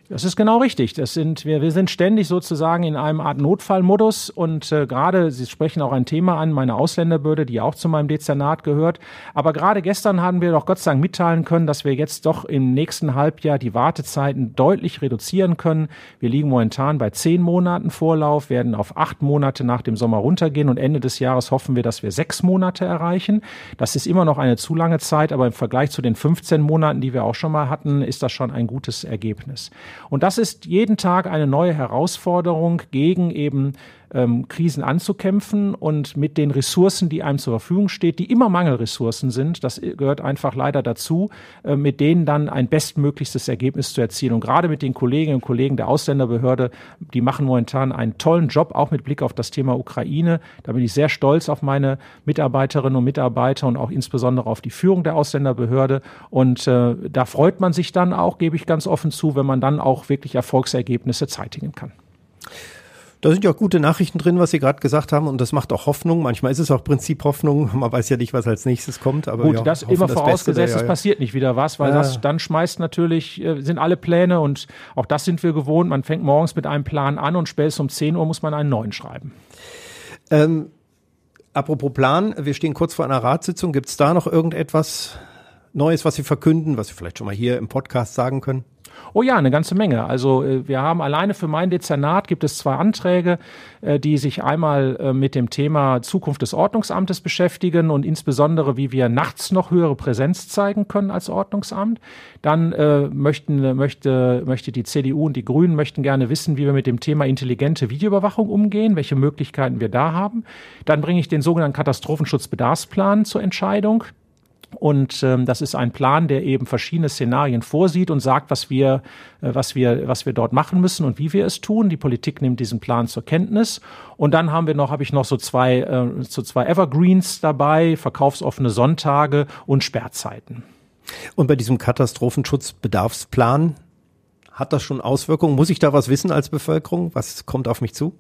Das ist genau richtig. Das sind, wir, wir sind ständig sozusagen in einem Art Notfallmodus und äh, gerade, Sie sprechen auch ein Thema an, meine Ausländerbürde, die auch zu meinem Dezernat gehört. Aber gerade gestern haben wir doch Gott sei Dank mitteilen können, dass wir jetzt doch im nächsten Halbjahr die Wartezeiten deutlich reduzieren können. Wir liegen momentan bei zehn Monaten Vorlauf, werden auf acht Monate nach dem Sommer runtergehen und Ende des Jahres hoffen wir, dass wir sechs Monate erreichen. Das ist immer noch eine zu lange Zeit, aber im Vergleich zu den 15 Monaten, die wir auch schon mal hatten, ist das schon ein gutes Ergebnis. Und das ist jeden Tag eine neue Herausforderung gegen eben ähm, Krisen anzukämpfen und mit den Ressourcen, die einem zur Verfügung steht, die immer Mangelressourcen sind, das gehört einfach leider dazu, äh, mit denen dann ein bestmöglichstes Ergebnis zu erzielen. Und gerade mit den Kolleginnen und Kollegen der Ausländerbehörde, die machen momentan einen tollen Job, auch mit Blick auf das Thema Ukraine. Da bin ich sehr stolz auf meine Mitarbeiterinnen und Mitarbeiter und auch insbesondere auf die Führung der Ausländerbehörde. Und äh, da freut man sich dann auch, gebe ich ganz offen zu, wenn man dann auch wirklich Erfolgsergebnisse zeitigen kann. Da sind ja auch gute Nachrichten drin, was Sie gerade gesagt haben, und das macht auch Hoffnung. Manchmal ist es auch Prinzip Hoffnung. Man weiß ja nicht, was als nächstes kommt. Aber Gut, das immer vorausgesetzt, es ja, ja. passiert nicht wieder was, weil ja. das dann schmeißt natürlich, äh, sind alle Pläne und auch das sind wir gewohnt. Man fängt morgens mit einem Plan an und spätestens um 10 Uhr muss man einen neuen schreiben. Ähm, apropos Plan, wir stehen kurz vor einer Ratssitzung. Gibt es da noch irgendetwas Neues, was Sie verkünden, was Sie vielleicht schon mal hier im Podcast sagen können? Oh ja, eine ganze Menge. Also äh, wir haben alleine für mein Dezernat gibt es zwei Anträge, äh, die sich einmal äh, mit dem Thema Zukunft des Ordnungsamtes beschäftigen und insbesondere, wie wir nachts noch höhere Präsenz zeigen können als Ordnungsamt. Dann äh, möchten, möchte, möchte die CDU und die Grünen möchten gerne wissen, wie wir mit dem Thema intelligente Videoüberwachung umgehen, welche Möglichkeiten wir da haben. Dann bringe ich den sogenannten Katastrophenschutzbedarfsplan zur Entscheidung. Und ähm, das ist ein Plan, der eben verschiedene Szenarien vorsieht und sagt, was wir, äh, was wir, was wir dort machen müssen und wie wir es tun. Die Politik nimmt diesen Plan zur Kenntnis. Und dann haben wir noch, habe ich noch so zwei, äh, so zwei Evergreens dabei, verkaufsoffene Sonntage und Sperrzeiten. Und bei diesem Katastrophenschutzbedarfsplan, hat das schon Auswirkungen? Muss ich da was wissen als Bevölkerung? Was kommt auf mich zu?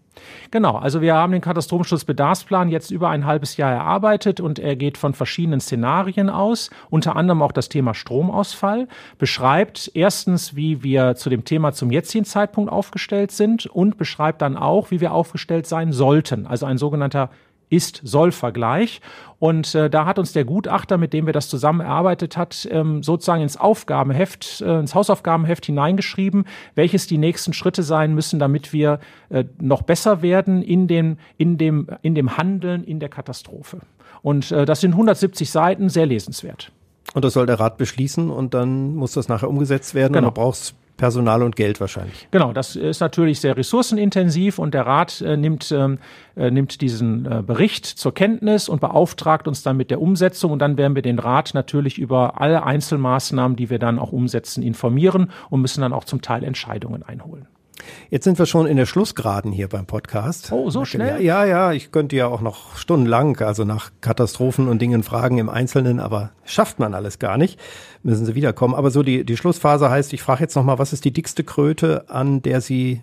Genau, also wir haben den Katastrophenschutzbedarfsplan jetzt über ein halbes Jahr erarbeitet und er geht von verschiedenen Szenarien aus, unter anderem auch das Thema Stromausfall, beschreibt erstens, wie wir zu dem Thema zum jetzigen Zeitpunkt aufgestellt sind und beschreibt dann auch, wie wir aufgestellt sein sollten. Also ein sogenannter Ist-Soll-Vergleich. Und äh, da hat uns der Gutachter, mit dem wir das zusammen erarbeitet hat, ähm, sozusagen ins Aufgabenheft, äh, ins Hausaufgabenheft hineingeschrieben, welches die nächsten Schritte sein müssen, damit wir äh, noch besser werden in dem, in dem, in dem Handeln in der Katastrophe. Und äh, das sind 170 Seiten, sehr lesenswert. Und das soll der Rat beschließen und dann muss das nachher umgesetzt werden genau. und da brauchst Personal und Geld wahrscheinlich. Genau, das ist natürlich sehr ressourcenintensiv und der Rat äh, nimmt, ähm, äh, nimmt diesen äh, Bericht zur Kenntnis und beauftragt uns dann mit der Umsetzung und dann werden wir den Rat natürlich über alle Einzelmaßnahmen, die wir dann auch umsetzen, informieren und müssen dann auch zum Teil Entscheidungen einholen. Jetzt sind wir schon in der Schlussgraden hier beim Podcast. Oh, so schnell? Ja, ja, ich könnte ja auch noch stundenlang, also nach Katastrophen und Dingen fragen im Einzelnen, aber schafft man alles gar nicht. Müssen Sie wiederkommen. Aber so die, die Schlussphase heißt, ich frage jetzt nochmal, was ist die dickste Kröte, an der Sie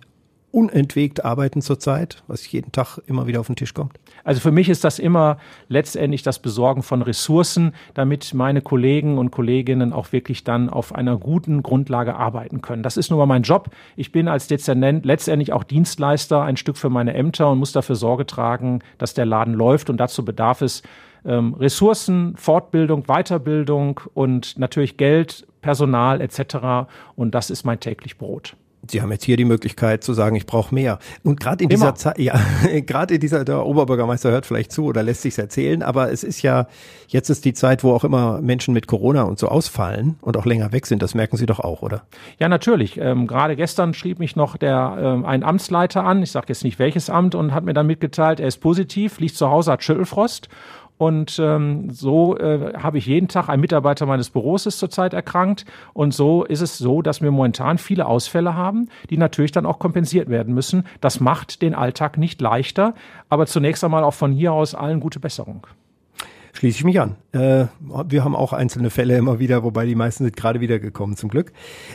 unentwegt arbeiten zurzeit, was jeden Tag immer wieder auf den Tisch kommt? Also für mich ist das immer letztendlich das Besorgen von Ressourcen, damit meine Kollegen und Kolleginnen auch wirklich dann auf einer guten Grundlage arbeiten können. Das ist nun mal mein Job. Ich bin als Dezernent letztendlich auch Dienstleister ein Stück für meine Ämter und muss dafür Sorge tragen, dass der Laden läuft und dazu bedarf es ähm, Ressourcen, Fortbildung, Weiterbildung und natürlich Geld, Personal etc. Und das ist mein täglich Brot. Sie haben jetzt hier die Möglichkeit zu sagen, ich brauche mehr. Und gerade in Immer. dieser Zeit, ja, gerade in dieser, der Oberbürgermeister hört vielleicht zu oder lässt sich's erzählen, aber es ist ja, jetzt ist die Zeit, wo auch immer Menschen mit Corona und so ausfallen und auch länger weg sind. Das merken Sie doch auch, oder? Ja, natürlich. Ähm, gerade gestern schrieb mich noch der, ähm, ein Amtsleiter an, ich sage jetzt nicht welches Amt, und hat mir dann mitgeteilt, er ist positiv, liegt zu Hause, hat Schüttelfrost und ähm, so äh, habe ich jeden Tag, ein Mitarbeiter meines Büros ist zurzeit erkrankt. Und so ist es so, dass wir momentan viele Ausfälle haben, die natürlich dann auch kompensiert werden müssen. Das macht den Alltag nicht leichter. Aber zunächst einmal auch von hier aus allen gute Besserung schließe ich mich an. Äh, wir haben auch einzelne Fälle immer wieder, wobei die meisten sind gerade wiedergekommen zum Glück.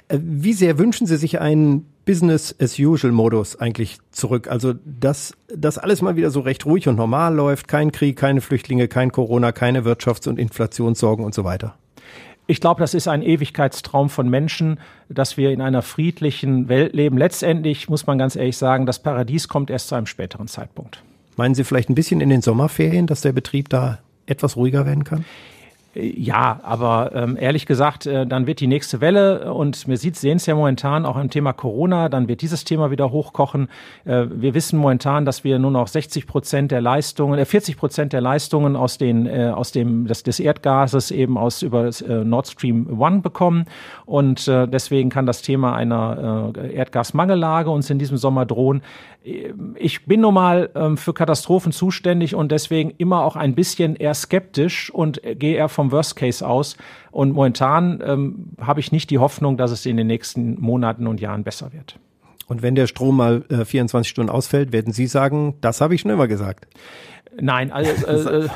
Äh, wie sehr wünschen Sie sich einen Business-as-usual-Modus eigentlich zurück. Also, dass das alles mal wieder so recht ruhig und normal läuft. Kein Krieg, keine Flüchtlinge, kein Corona, keine Wirtschafts- und Inflationssorgen und so weiter. Ich glaube, das ist ein Ewigkeitstraum von Menschen, dass wir in einer friedlichen Welt leben. Letztendlich muss man ganz ehrlich sagen, das Paradies kommt erst zu einem späteren Zeitpunkt. Meinen Sie vielleicht ein bisschen in den Sommerferien, dass der Betrieb da etwas ruhiger werden kann? Ja, aber ähm, ehrlich gesagt, äh, dann wird die nächste Welle und wir sehen es ja momentan auch im Thema Corona, dann wird dieses Thema wieder hochkochen. Äh, wir wissen momentan, dass wir nur noch 60 Prozent der Leistungen, äh, 40 Prozent der Leistungen aus den äh, aus dem des, des Erdgases eben aus über das, äh, Nord Stream One bekommen und äh, deswegen kann das Thema einer äh, Erdgasmangellage uns in diesem Sommer drohen. Ich bin nun mal ähm, für Katastrophen zuständig und deswegen immer auch ein bisschen eher skeptisch und äh, gehe eher vom Worst Case aus. Und momentan ähm, habe ich nicht die Hoffnung, dass es in den nächsten Monaten und Jahren besser wird. Und wenn der Strom mal äh, 24 Stunden ausfällt, werden Sie sagen, das habe ich schon immer gesagt. Nein, also, äh, äh,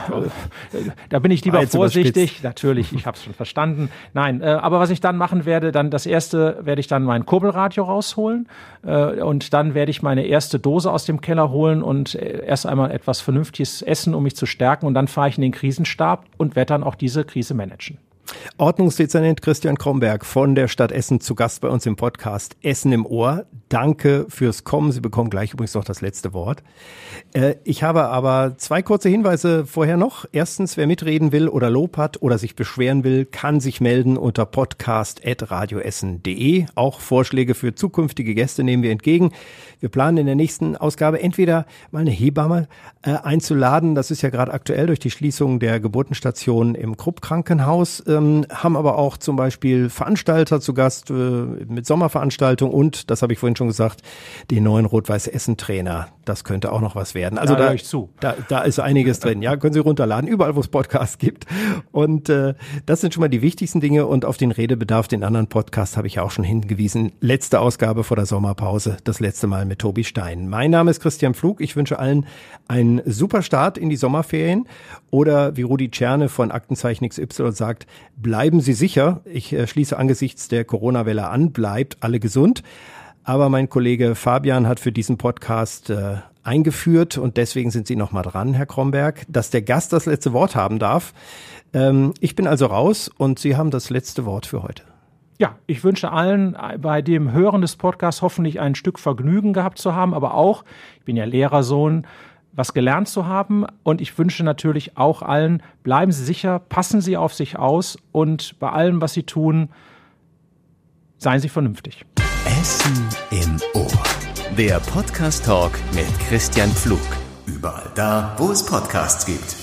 da bin ich lieber Allzu vorsichtig. Natürlich, ich habe es schon verstanden. Nein, äh, aber was ich dann machen werde, dann das erste werde ich dann mein Kurbelradio rausholen äh, und dann werde ich meine erste Dose aus dem Keller holen und äh, erst einmal etwas Vernünftiges essen, um mich zu stärken und dann fahre ich in den Krisenstab und werde dann auch diese Krise managen. Ordnungsdezernent Christian Kromberg von der Stadt Essen zu Gast bei uns im Podcast Essen im Ohr. Danke fürs Kommen. Sie bekommen gleich übrigens noch das letzte Wort. Äh, ich habe aber zwei kurze Hinweise vorher noch. Erstens, wer mitreden will oder Lob hat oder sich beschweren will, kann sich melden unter podcast.radioessen.de. Auch Vorschläge für zukünftige Gäste nehmen wir entgegen. Wir planen in der nächsten Ausgabe entweder mal eine Hebamme äh, einzuladen. Das ist ja gerade aktuell durch die Schließung der Geburtenstation im Krupp-Krankenhaus ähm, haben aber auch zum Beispiel Veranstalter zu Gast äh, mit Sommerveranstaltung und, das habe ich vorhin schon gesagt, den neuen Rot-Weiß-Essen-Trainer. Das könnte auch noch was werden. Also da, da, ich zu. da, da ist einiges drin. Ja, können Sie runterladen, überall, wo es Podcasts gibt. Und äh, das sind schon mal die wichtigsten Dinge. Und auf den Redebedarf, den anderen Podcast habe ich ja auch schon hingewiesen. Letzte Ausgabe vor der Sommerpause, das letzte Mal mit Tobi Stein. Mein Name ist Christian Flug. Ich wünsche allen einen super Start in die Sommerferien. Oder wie Rudi Czerne von Aktenzeichen XY sagt, bleiben Sie sicher. Ich äh, schließe angesichts der Corona-Welle an, bleibt alle gesund. Aber mein Kollege Fabian hat für diesen Podcast äh, eingeführt und deswegen sind Sie noch mal dran, Herr Kromberg, dass der Gast das letzte Wort haben darf. Ähm, ich bin also raus und Sie haben das letzte Wort für heute. Ja, ich wünsche allen bei dem Hören des Podcasts hoffentlich ein Stück Vergnügen gehabt zu haben, aber auch, ich bin ja Lehrersohn, was gelernt zu haben. Und ich wünsche natürlich auch allen, bleiben Sie sicher, passen Sie auf sich aus und bei allem, was Sie tun, seien Sie vernünftig. Essen im Ohr. Der Podcast Talk mit Christian Pflug. Überall da, wo es Podcasts gibt.